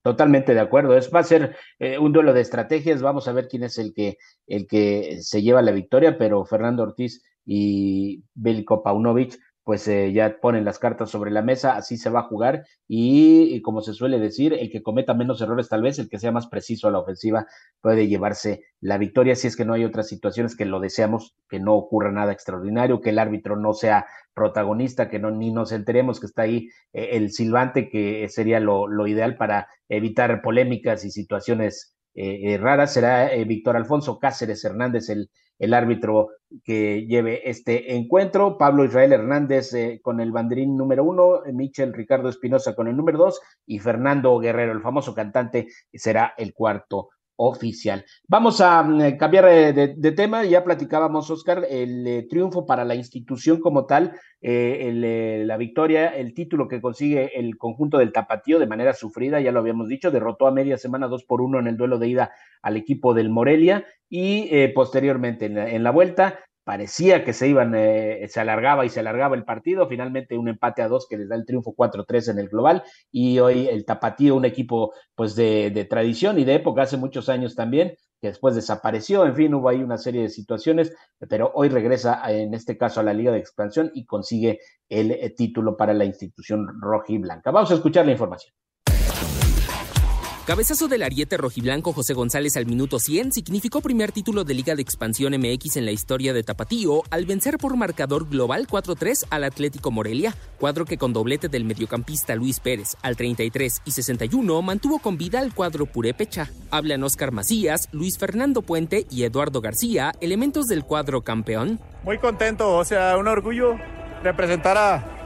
Totalmente de acuerdo. Es, va a ser eh, un duelo de estrategias. Vamos a ver quién es el que, el que se lleva la victoria, pero Fernando Ortiz y Belko Paunovic pues eh, ya ponen las cartas sobre la mesa, así se va a jugar y, como se suele decir, el que cometa menos errores tal vez, el que sea más preciso a la ofensiva puede llevarse la victoria si es que no hay otras situaciones que lo deseamos, que no ocurra nada extraordinario, que el árbitro no sea protagonista, que no ni nos enteremos que está ahí eh, el silbante, que sería lo, lo, ideal para evitar polémicas y situaciones eh, raras. Será Víctor Alfonso Cáceres Hernández el el árbitro que lleve este encuentro. Pablo Israel Hernández eh, con el banderín número uno, Michel Ricardo Espinosa con el número dos y Fernando Guerrero, el famoso cantante, será el cuarto oficial. Vamos a mm, cambiar eh, de, tema, ya platicábamos, Oscar, el eh, triunfo para la institución como tal, eh, eh, la victoria, el título que consigue el conjunto del Tapatío de manera sufrida, ya lo habíamos dicho, derrotó a media semana dos por uno en el duelo de ida al equipo del Morelia y eh, posteriormente en la vuelta parecía que se iban, eh, se alargaba y se alargaba el partido, finalmente un empate a dos que les da el triunfo 4-3 en el global y hoy el Tapatío, un equipo pues de, de, tradición y de época, hace muchos años también, que después desapareció, en fin, hubo ahí una serie de situaciones, pero hoy regresa en este caso a la Liga de Expansión y consigue el eh, título para la institución roja y blanca. Vamos a escuchar la información. Cabezazo del ariete rojiblanco José González al minuto 100 significó primer título de Liga de Expansión MX en la historia de Tapatío al vencer por marcador global 4-3 al Atlético Morelia, cuadro que con doblete del mediocampista Luis Pérez al 33 y 61 mantuvo con vida al cuadro Purépecha. Hablan Oscar Macías, Luis Fernando Puente y Eduardo García, elementos del cuadro campeón. Muy contento, o sea, un orgullo representar a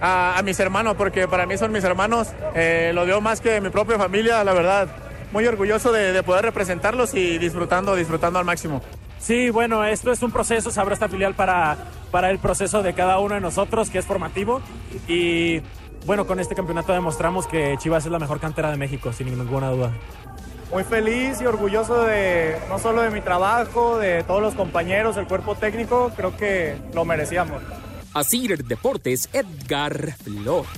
a, a, mis hermanos, porque para mí son mis hermanos. Eh, lo dio más que mi propia familia, la verdad. Muy orgulloso de, de, poder representarlos y disfrutando, disfrutando al máximo. Sí, bueno, esto es un proceso, se abre esta filial para, para el proceso de cada uno de nosotros, que es formativo. Y bueno, con este campeonato demostramos que Chivas es la mejor cantera de México, sin ninguna duda. Muy feliz y orgulloso de no solo de mi trabajo, de todos los compañeros, el cuerpo técnico, creo que lo merecíamos. Asir Deportes, Edgar Flores.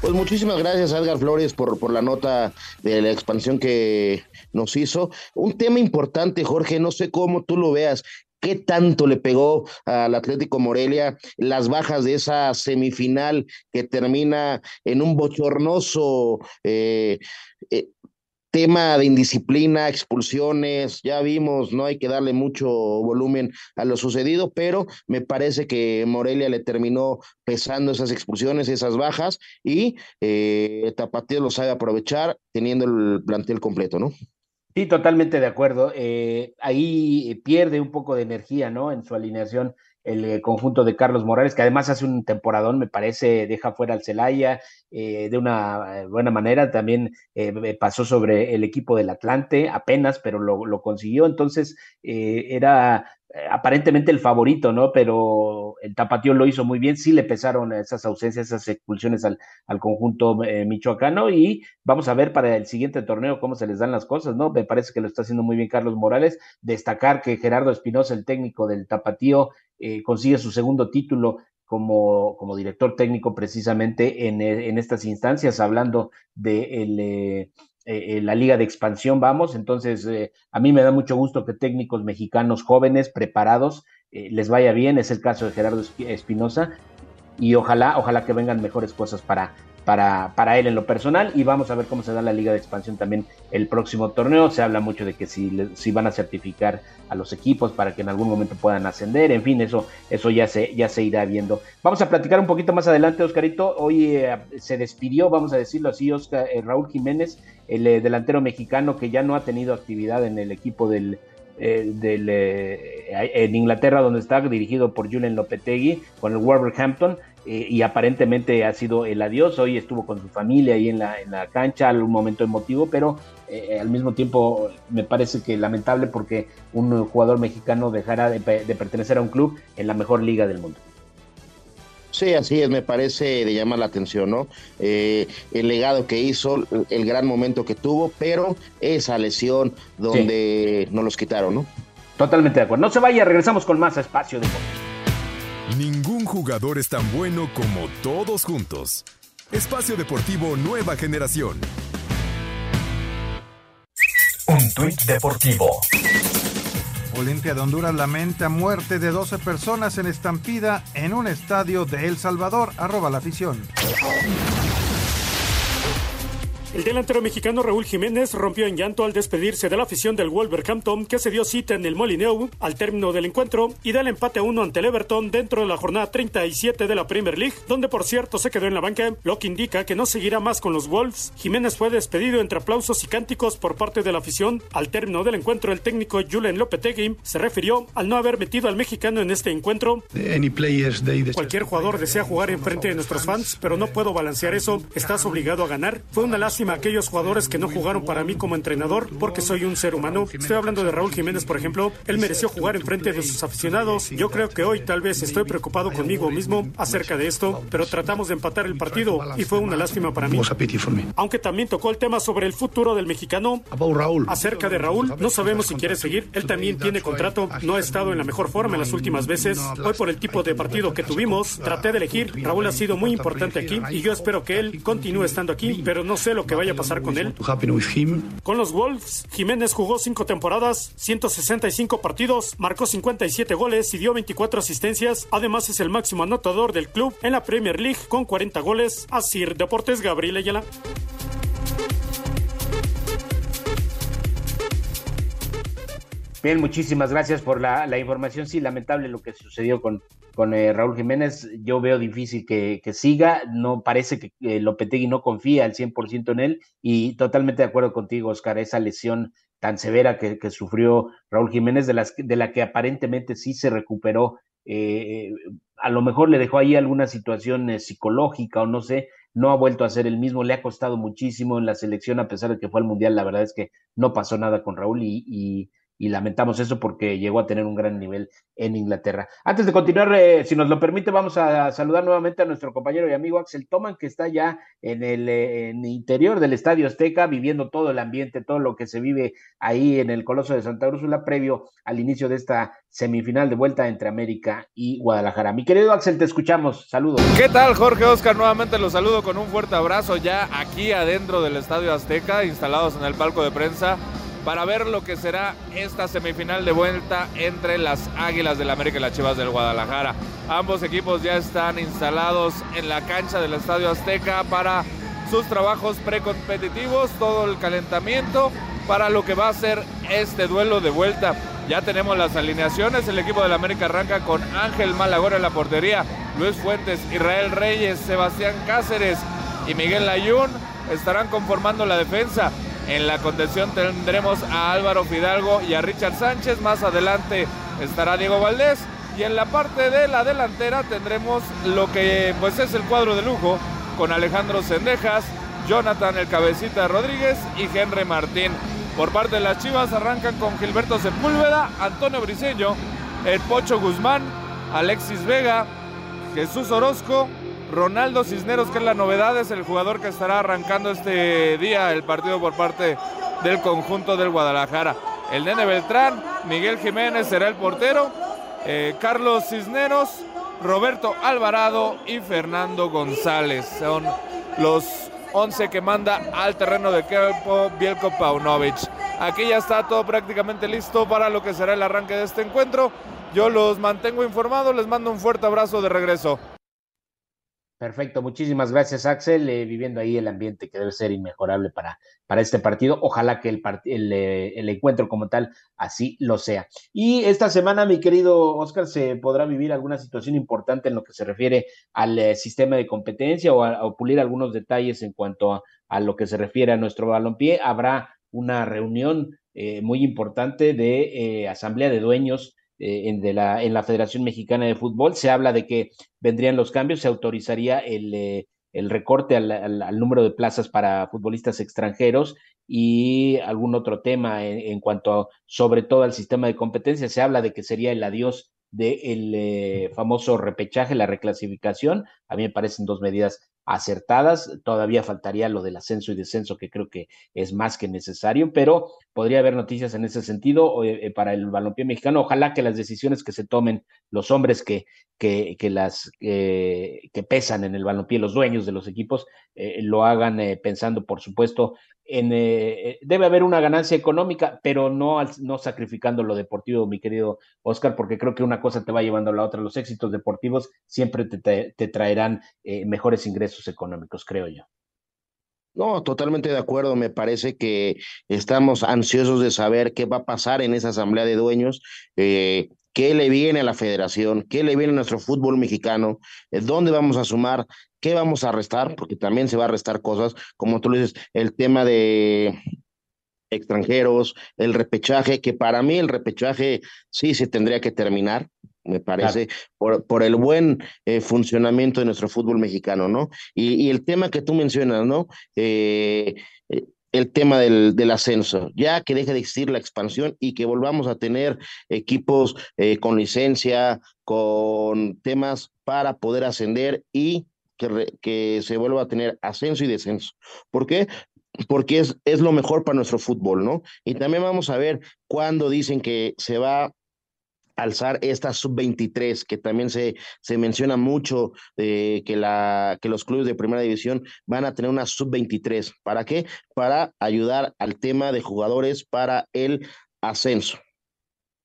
Pues muchísimas gracias Edgar Flores por, por la nota de la expansión que nos hizo. Un tema importante, Jorge, no sé cómo tú lo veas. qué tanto le pegó al Atlético Morelia las bajas de esa semifinal que termina en un bochornoso eh, eh, tema de indisciplina, expulsiones, ya vimos, no hay que darle mucho volumen a lo sucedido, pero me parece que Morelia le terminó pesando esas expulsiones, esas bajas, y eh, Tapatío lo sabe aprovechar teniendo el plantel completo, ¿no? Sí, totalmente de acuerdo. Eh, ahí pierde un poco de energía, ¿no? En su alineación el eh, conjunto de Carlos Morales, que además hace un temporadón, me parece, deja fuera al Celaya eh, de una eh, buena manera. También pasó sobre el equipo del Atlante, apenas, pero lo, consiguió. Entonces, era aparentemente el favorito, ¿no? Pero el Tapatío lo hizo muy bien, sí le pesaron esas ausencias, esas expulsiones al, al conjunto eh, michoacano y vamos a ver para el siguiente torneo cómo se les dan las cosas, ¿no? Me parece que lo está haciendo muy bien Carlos Morales, destacar que Gerardo Espinosa, el técnico del Tapatío, eh, consigue su segundo título como, como director técnico precisamente en, en estas instancias, hablando de. Eh, eh, la liga de expansión, vamos. Entonces, eh, a mí me da mucho gusto que técnicos mexicanos jóvenes, preparados, eh, les vaya bien. Es el caso de Gerardo Espinosa. Y ojalá, ojalá que vengan mejores cosas para, para, para él en lo personal y vamos a ver cómo se da la liga de expansión también el próximo torneo. Se habla mucho de que si, si van a certificar a los equipos para que en algún momento puedan ascender, en fin, eso, eso ya, se, ya se irá viendo. Vamos a platicar un poquito más adelante, Oscarito. Hoy eh, se despidió, vamos a decirlo así, Oscar, eh, Raúl Jiménez, el eh, delantero mexicano que ya no ha tenido actividad en el equipo del, del, en Inglaterra, donde está dirigido por Julian Lopetegui con el Wolverhampton. Eh, y aparentemente ha sido el adiós. Hoy estuvo con su familia ahí en la, en la cancha, un momento emotivo, pero eh, al mismo tiempo me parece que lamentable porque un jugador mexicano dejará de, pertenecer a un club en la mejor liga del mundo. Sí, así es, me parece de llamar la atención, ¿no? Eh, el legado que hizo, el gran momento que tuvo, pero esa lesión donde no los quitaron, ¿no? Totalmente de acuerdo. No se vaya, regresamos con más espacio de Ningún jugador es tan bueno como todos juntos. Espacio Deportivo Nueva Generación. Un tuit deportivo. Olimpia de Honduras lamenta muerte de 12 personas en estampida en un estadio de El Salvador. Arroba la afición. El delantero mexicano Raúl Jiménez rompió en llanto al despedirse de la afición del Wolverhampton que se dio cita en el Molineux al término del encuentro y del empate a uno ante el Everton dentro de la jornada 37 de la Premier League, donde por cierto se quedó en la banca, lo que indica que no seguirá más con los Wolves. Jiménez fue despedido entre aplausos y cánticos por parte de la afición. Al término del encuentro, el técnico Julen Lopetegui se refirió al no haber metido al mexicano en este encuentro. Cualquier jugador desea jugar en frente de nuestros fans, pero no puedo balancear eso. Estás obligado a ganar. Fue una lástima a aquellos jugadores que no jugaron para mí como entrenador porque soy un ser humano. Estoy hablando de Raúl Jiménez, por ejemplo. Él mereció jugar en frente de sus aficionados. Yo creo que hoy tal vez estoy preocupado conmigo mismo acerca de esto, pero tratamos de empatar el partido y fue una lástima para mí. Aunque también tocó el tema sobre el futuro del mexicano. Acerca de Raúl, no sabemos si quiere seguir. Él también tiene contrato. No ha estado en la mejor forma en las últimas veces. Hoy por el tipo de partido que tuvimos, traté de elegir. Raúl ha sido muy importante aquí y yo espero que él continúe estando aquí, pero no sé lo que vaya a pasar con él. Con los Wolves, Jiménez jugó cinco temporadas, 165 partidos, marcó 57 goles y dio 24 asistencias. Además es el máximo anotador del club en la Premier League con 40 goles. Así Deportes Gabriel Ayala. Bien, muchísimas gracias por la, información. Sí, lamentable lo que sucedió con, eh, Raúl Jiménez. Yo veo difícil que, siga. No parece que eh, Lopetegui no confía al 100% en él. Y totalmente de acuerdo contigo, Oscar, esa lesión tan severa que, sufrió Raúl Jiménez, de, las, de la que aparentemente sí se recuperó. Eh, a lo mejor le dejó ahí alguna situación psicológica o no sé, no ha vuelto a ser el mismo, le ha costado muchísimo en la selección, a pesar de que fue al Mundial, la verdad es que no pasó nada con Raúl y y lamentamos eso porque llegó a tener un gran nivel en Inglaterra. Antes de continuar, eh, si nos lo permite, vamos a saludar nuevamente a nuestro compañero y amigo Axel Toman, que está ya en el, eh, interior del Estadio Azteca, viviendo todo el ambiente, todo lo que se vive ahí en el Coloso de Santa Úrsula, previo al inicio de esta semifinal de vuelta entre América y Guadalajara. Mi querido Axel, te escuchamos. Saludos. ¿Qué tal, Jorge Oscar? Nuevamente los saludo con un fuerte abrazo ya aquí adentro del Estadio Azteca, instalados en el palco de prensa para ver lo que será esta semifinal de vuelta entre las Águilas del América y las Chivas del Guadalajara. Ambos equipos ya están instalados en la cancha del Estadio Azteca para sus trabajos precompetitivos, todo el calentamiento para lo que va a ser este duelo de vuelta. Ya tenemos las alineaciones. El equipo del América arranca con Ángel Malagora en la portería, Luis Fuentes, Israel Reyes, Sebastián Cáceres y Miguel Layún estarán conformando la defensa. En la contención tendremos a Álvaro Fidalgo y a Richard Sánchez. Más adelante estará Diego Valdés. Y en la parte de la delantera tendremos lo que pues es el cuadro de lujo con Alejandro Sendejas, Jonathan el Cabecita Rodríguez y Henry Martín. Por parte de las Chivas arrancan con Gilberto Sepúlveda, Antonio Briceño, el Pocho Guzmán, Alexis Vega, Jesús Orozco, Ronaldo Cisneros, que es la novedad, es el jugador que estará arrancando este día el partido por parte del conjunto del Guadalajara. El Nene Beltrán, Miguel Jiménez será el portero, eh, Carlos Cisneros, Roberto Alvarado y Fernando González. Son los 11 que manda al terreno de campo Bielko Paunovic. Aquí ya está todo prácticamente listo para lo que será el arranque de este encuentro. Yo los mantengo informados, les mando un fuerte abrazo de regreso. Perfecto, muchísimas gracias Axel, eh, viviendo ahí el ambiente que debe ser inmejorable para, para este partido. Ojalá que el, el, eh, el, encuentro como tal así lo sea. Y esta semana, mi querido Oscar, se podrá vivir alguna situación importante en lo que se refiere al eh, sistema de competencia o a, pulir algunos detalles en cuanto a, a, lo que se refiere a nuestro balompié. Habrá una reunión muy importante de asamblea de dueños en, de la, en la Federación Mexicana de Fútbol. Se habla de que vendrían los cambios, se autorizaría el, eh, el recorte al, número de plazas para futbolistas extranjeros y algún otro tema en, cuanto sobre todo al sistema de competencia. Se habla de que sería el adiós del de eh, famoso repechaje, la reclasificación. A mí me parecen dos medidas acertadas. Todavía faltaría lo del ascenso y descenso, que creo que es más que necesario, pero podría haber noticias en ese sentido eh, para el balompié mexicano. Ojalá que las decisiones que se tomen los hombres que, que, que eh, pesan en el balompié, los dueños de los equipos, eh, lo hagan pensando, por supuesto, en eh, debe haber una ganancia económica, pero no, no sacrificando lo deportivo, mi querido Oscar, porque creo que una cosa te va llevando a la otra. Los éxitos deportivos siempre te, te, traerán mejores ingresos económicos, creo yo. No, totalmente de acuerdo. Me parece que estamos ansiosos de saber qué va a pasar en esa asamblea de dueños. Eh, qué le viene a la federación, qué le viene a nuestro fútbol mexicano, dónde vamos a sumar, qué vamos a restar, porque también se va a restar cosas, como tú lo dices, el tema de extranjeros, el repechaje, que para mí el repechaje sí se tendría que terminar, me parece, claro. por, por, el buen eh, funcionamiento de nuestro fútbol mexicano, ¿no? Y, y, el tema que tú mencionas, ¿no? Eh, el tema del, del, ascenso, ya que deje de existir la expansión y que volvamos a tener equipos eh, con licencia, con temas para poder ascender y que, que, se vuelva a tener ascenso y descenso. ¿Por qué? Porque es, es lo mejor para nuestro fútbol, ¿no? Y también vamos a ver cuándo dicen que se va alzar esta sub-23, que también se, se menciona mucho eh, que, la, que los clubes de primera división van a tener una sub-23. ¿Para qué? Para ayudar al tema de jugadores para el ascenso.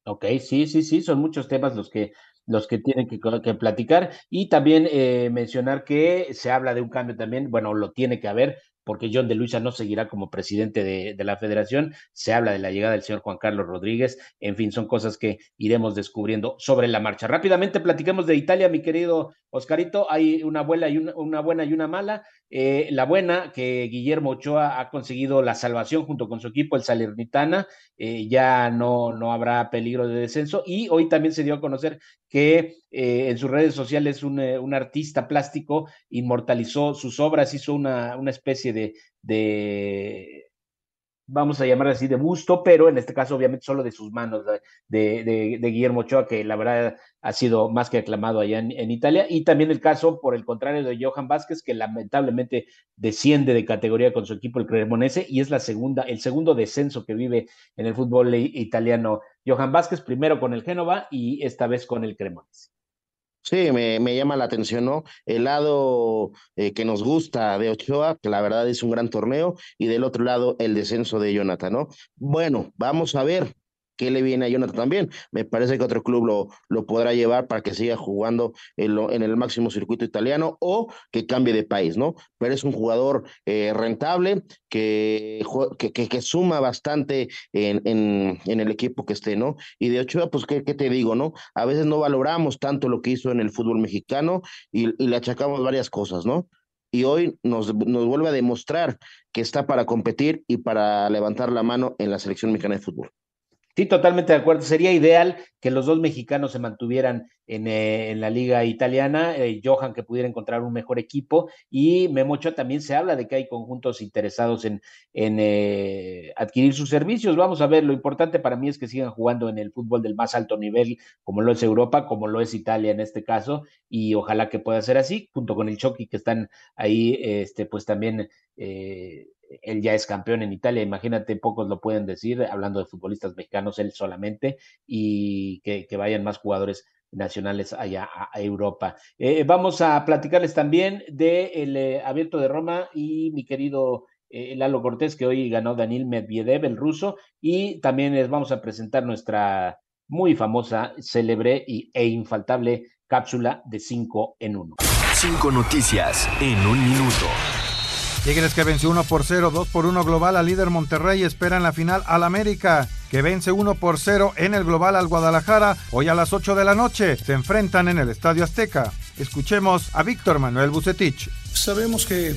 Ok, sí, sí, sí, son muchos temas los que los que tienen que, que platicar y también eh, mencionar que se habla de un cambio también, bueno, lo tiene que haber porque John de Luisa no seguirá como presidente de, la federación. Se habla de la llegada del señor Juan Carlos Rodríguez. En fin, son cosas que iremos descubriendo sobre la marcha. Rápidamente platiquemos de Italia, mi querido Oscarito. Hay una buena y una buena y una mala. Eh, la buena, que Guillermo Ochoa ha conseguido la salvación junto con su equipo, el Salernitana. Eh, ya no, no habrá peligro de descenso. Y hoy también se dio a conocer que eh, en sus redes sociales un, un, artista plástico inmortalizó sus obras, hizo una, una especie de, de, vamos a llamar así, de busto, pero en este caso obviamente solo de sus manos, de, de, de Guillermo Ochoa, que la verdad ha sido más que aclamado allá en, en, Italia, y también el caso, por el contrario, de Johan Vázquez, que lamentablemente desciende de categoría con su equipo el Cremonese, y es la segunda, el segundo descenso que vive en el fútbol italiano. Johan Vázquez, primero con el Génova y esta vez con el Cremonese. Sí, me, me, llama la atención, ¿no? El lado eh, que nos gusta de Ochoa, que la verdad es un gran torneo, y del otro lado el descenso de Jonathan, ¿no? Bueno, vamos a ver qué le viene a Jonathan también. Me parece que otro club lo, podrá llevar para que siga jugando en, el máximo circuito italiano o que cambie de país, ¿no? Pero es un jugador eh, rentable que, suma bastante en, el equipo que esté, ¿no? Y de Ochoa, pues, ¿qué, ¿qué, te digo, no? A veces no valoramos tanto lo que hizo en el fútbol mexicano y, le achacamos varias cosas, ¿no? y hoy nos, vuelve a demostrar que está para competir y para levantar la mano en la selección mexicana de fútbol. Sí, totalmente de acuerdo. Sería ideal que los dos mexicanos se mantuvieran en, eh, la liga italiana, eh, Johan que pudiera encontrar un mejor equipo y Memocho también se habla de que hay conjuntos interesados en, eh, adquirir sus servicios. Vamos a ver, lo importante para mí es que sigan jugando en el fútbol del más alto nivel, como lo es Europa, como lo es Italia en este caso, y ojalá que pueda ser así, junto con el Chucky que están ahí, este, pues también él ya es campeón en Italia, imagínate, pocos lo pueden decir, hablando de futbolistas mexicanos, él solamente, y que, vayan más jugadores nacionales allá a, Europa. Eh, vamos a platicarles también del de eh, Abierto de Roma y mi querido eh, Lalo Cortés, que hoy ganó Daniel Medvedev, el ruso, y también les vamos a presentar nuestra muy famosa, célebre e infaltable cápsula de 5 en 1. Cinco noticias en un minuto. Tigres que venció 1 por 0, 2 por 1 global al líder Monterrey espera en la final al América, que vence 1 por 0 en el global al Guadalajara. Hoy a las 8 de la noche se enfrentan en el Estadio Azteca. Escuchemos a Víctor Manuel Bucetich. Sabemos que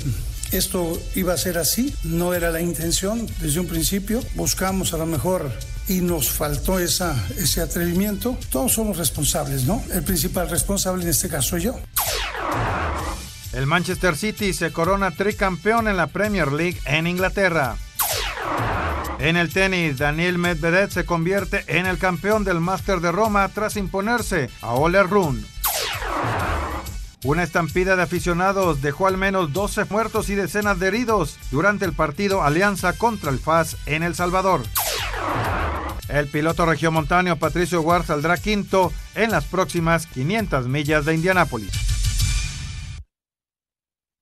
esto iba a ser así, no era la intención desde un principio. Buscamos a lo mejor y nos faltó esa, ese atrevimiento. Todos somos responsables, ¿no? El principal responsable en este caso yo. El Manchester City se corona tricampeón en la Premier League en Inglaterra. En el tenis, Daniel Medvedev se convierte en el campeón del Master de Roma tras imponerse a Ole Run. Una estampida de aficionados dejó al menos 12 muertos y decenas de heridos durante el partido Alianza contra el FAS en El Salvador. El piloto regiomontano Patricio Guard saldrá quinto en las próximas 500 millas de Indianápolis.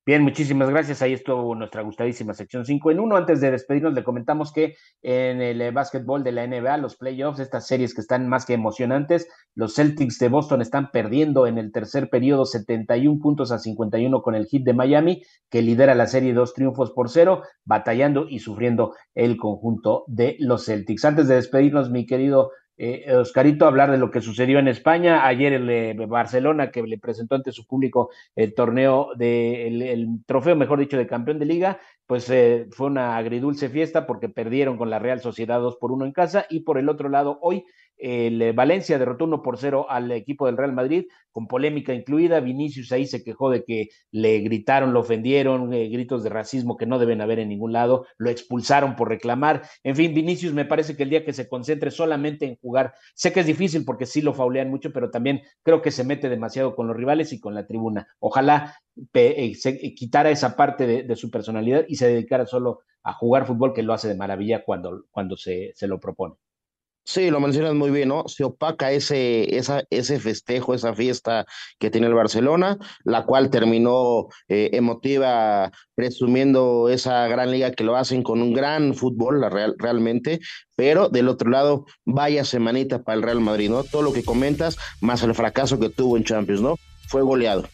Bien, muchísimas gracias. Ahí estuvo nuestra gustadísima sección 5 en 1. Antes de despedirnos, le comentamos que en el eh, básquetbol de la NBA, los playoffs, estas series que están más que emocionantes, los Celtics de Boston están perdiendo en el tercer periodo 71 puntos a 51 con el hit de Miami, que lidera la serie dos triunfos por cero, batallando y sufriendo el conjunto de los Celtics. Antes de despedirnos, mi querido eh, Oscarito, hablar de lo que sucedió en España. Ayer el eh, Barcelona, que le presentó ante su público el torneo de el, trofeo, mejor dicho, de campeón de liga, pues eh, fue una agridulce fiesta porque perdieron con la Real Sociedad 2 por 1 en casa. Y por el otro lado, hoy el eh, Valencia derrotó 1 por 0 al equipo del Real Madrid, con polémica incluida. Vinicius ahí se quejó de que le gritaron, lo ofendieron, eh, gritos de racismo que no deben haber en ningún lado, lo expulsaron por reclamar. En fin, Vinicius me parece que el día que se concentre solamente en jugar, sé que es difícil porque sí lo faulean mucho, pero también creo que se mete demasiado con los rivales y con la tribuna. Ojalá eh, se quitara esa parte de, de, su personalidad y se dedicara solo a jugar fútbol, que lo hace de maravilla cuando, cuando se, se lo propone. Sí, lo mencionas muy bien, ¿no? Se opaca ese, esa, ese festejo, esa fiesta que tiene el Barcelona, la cual terminó eh, emotiva, presumiendo esa gran liga que lo hacen con un gran fútbol, real, realmente, pero del otro lado, vaya semanita para el Real Madrid, ¿no? Todo lo que comentas, más el fracaso que tuvo en Champions, ¿no? Fue goleado.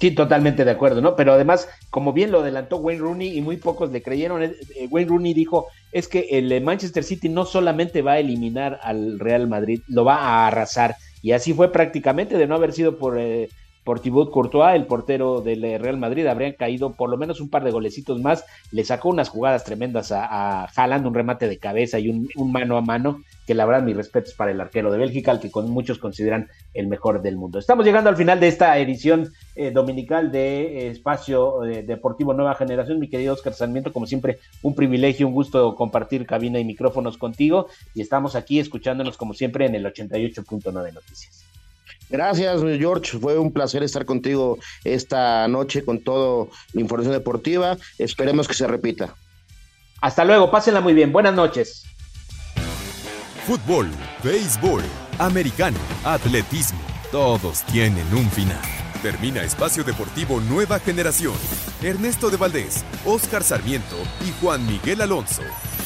Sí, totalmente de acuerdo, ¿no? Pero además, como bien lo adelantó Wayne Rooney y muy pocos le creyeron, eh, Wayne Rooney dijo, es que el eh, Manchester City no solamente va a eliminar al Real Madrid, lo va a arrasar. Y así fue prácticamente, de no haber sido por, eh, por Thibaut Courtois, el portero del Real Madrid, habrían caído por lo menos un par de golecitos más. Le sacó unas jugadas tremendas a, a un remate de cabeza y un, mano a mano que la verdad mis respetos para el arquero de Bélgica, al que con muchos consideran el mejor del mundo. Estamos llegando al final de esta edición eh, dominical de eh, Espacio eh, Deportivo Nueva Generación. Mi querido Oscar Sarmiento, como siempre, un privilegio, un gusto compartir cabina y micrófonos contigo. Y estamos aquí escuchándonos, como siempre, en el 88.9 Noticias. Gracias, George. Fue un placer estar contigo esta noche con toda la información deportiva. Esperemos que se repita. Hasta luego, pásenla muy bien. Buenas noches fútbol, béisbol, americano, atletismo todos tienen un final. Termina Espacio Deportivo Nueva Generación. Ernesto de Valdés, Oscar Sarmiento y Juan Miguel Alonso.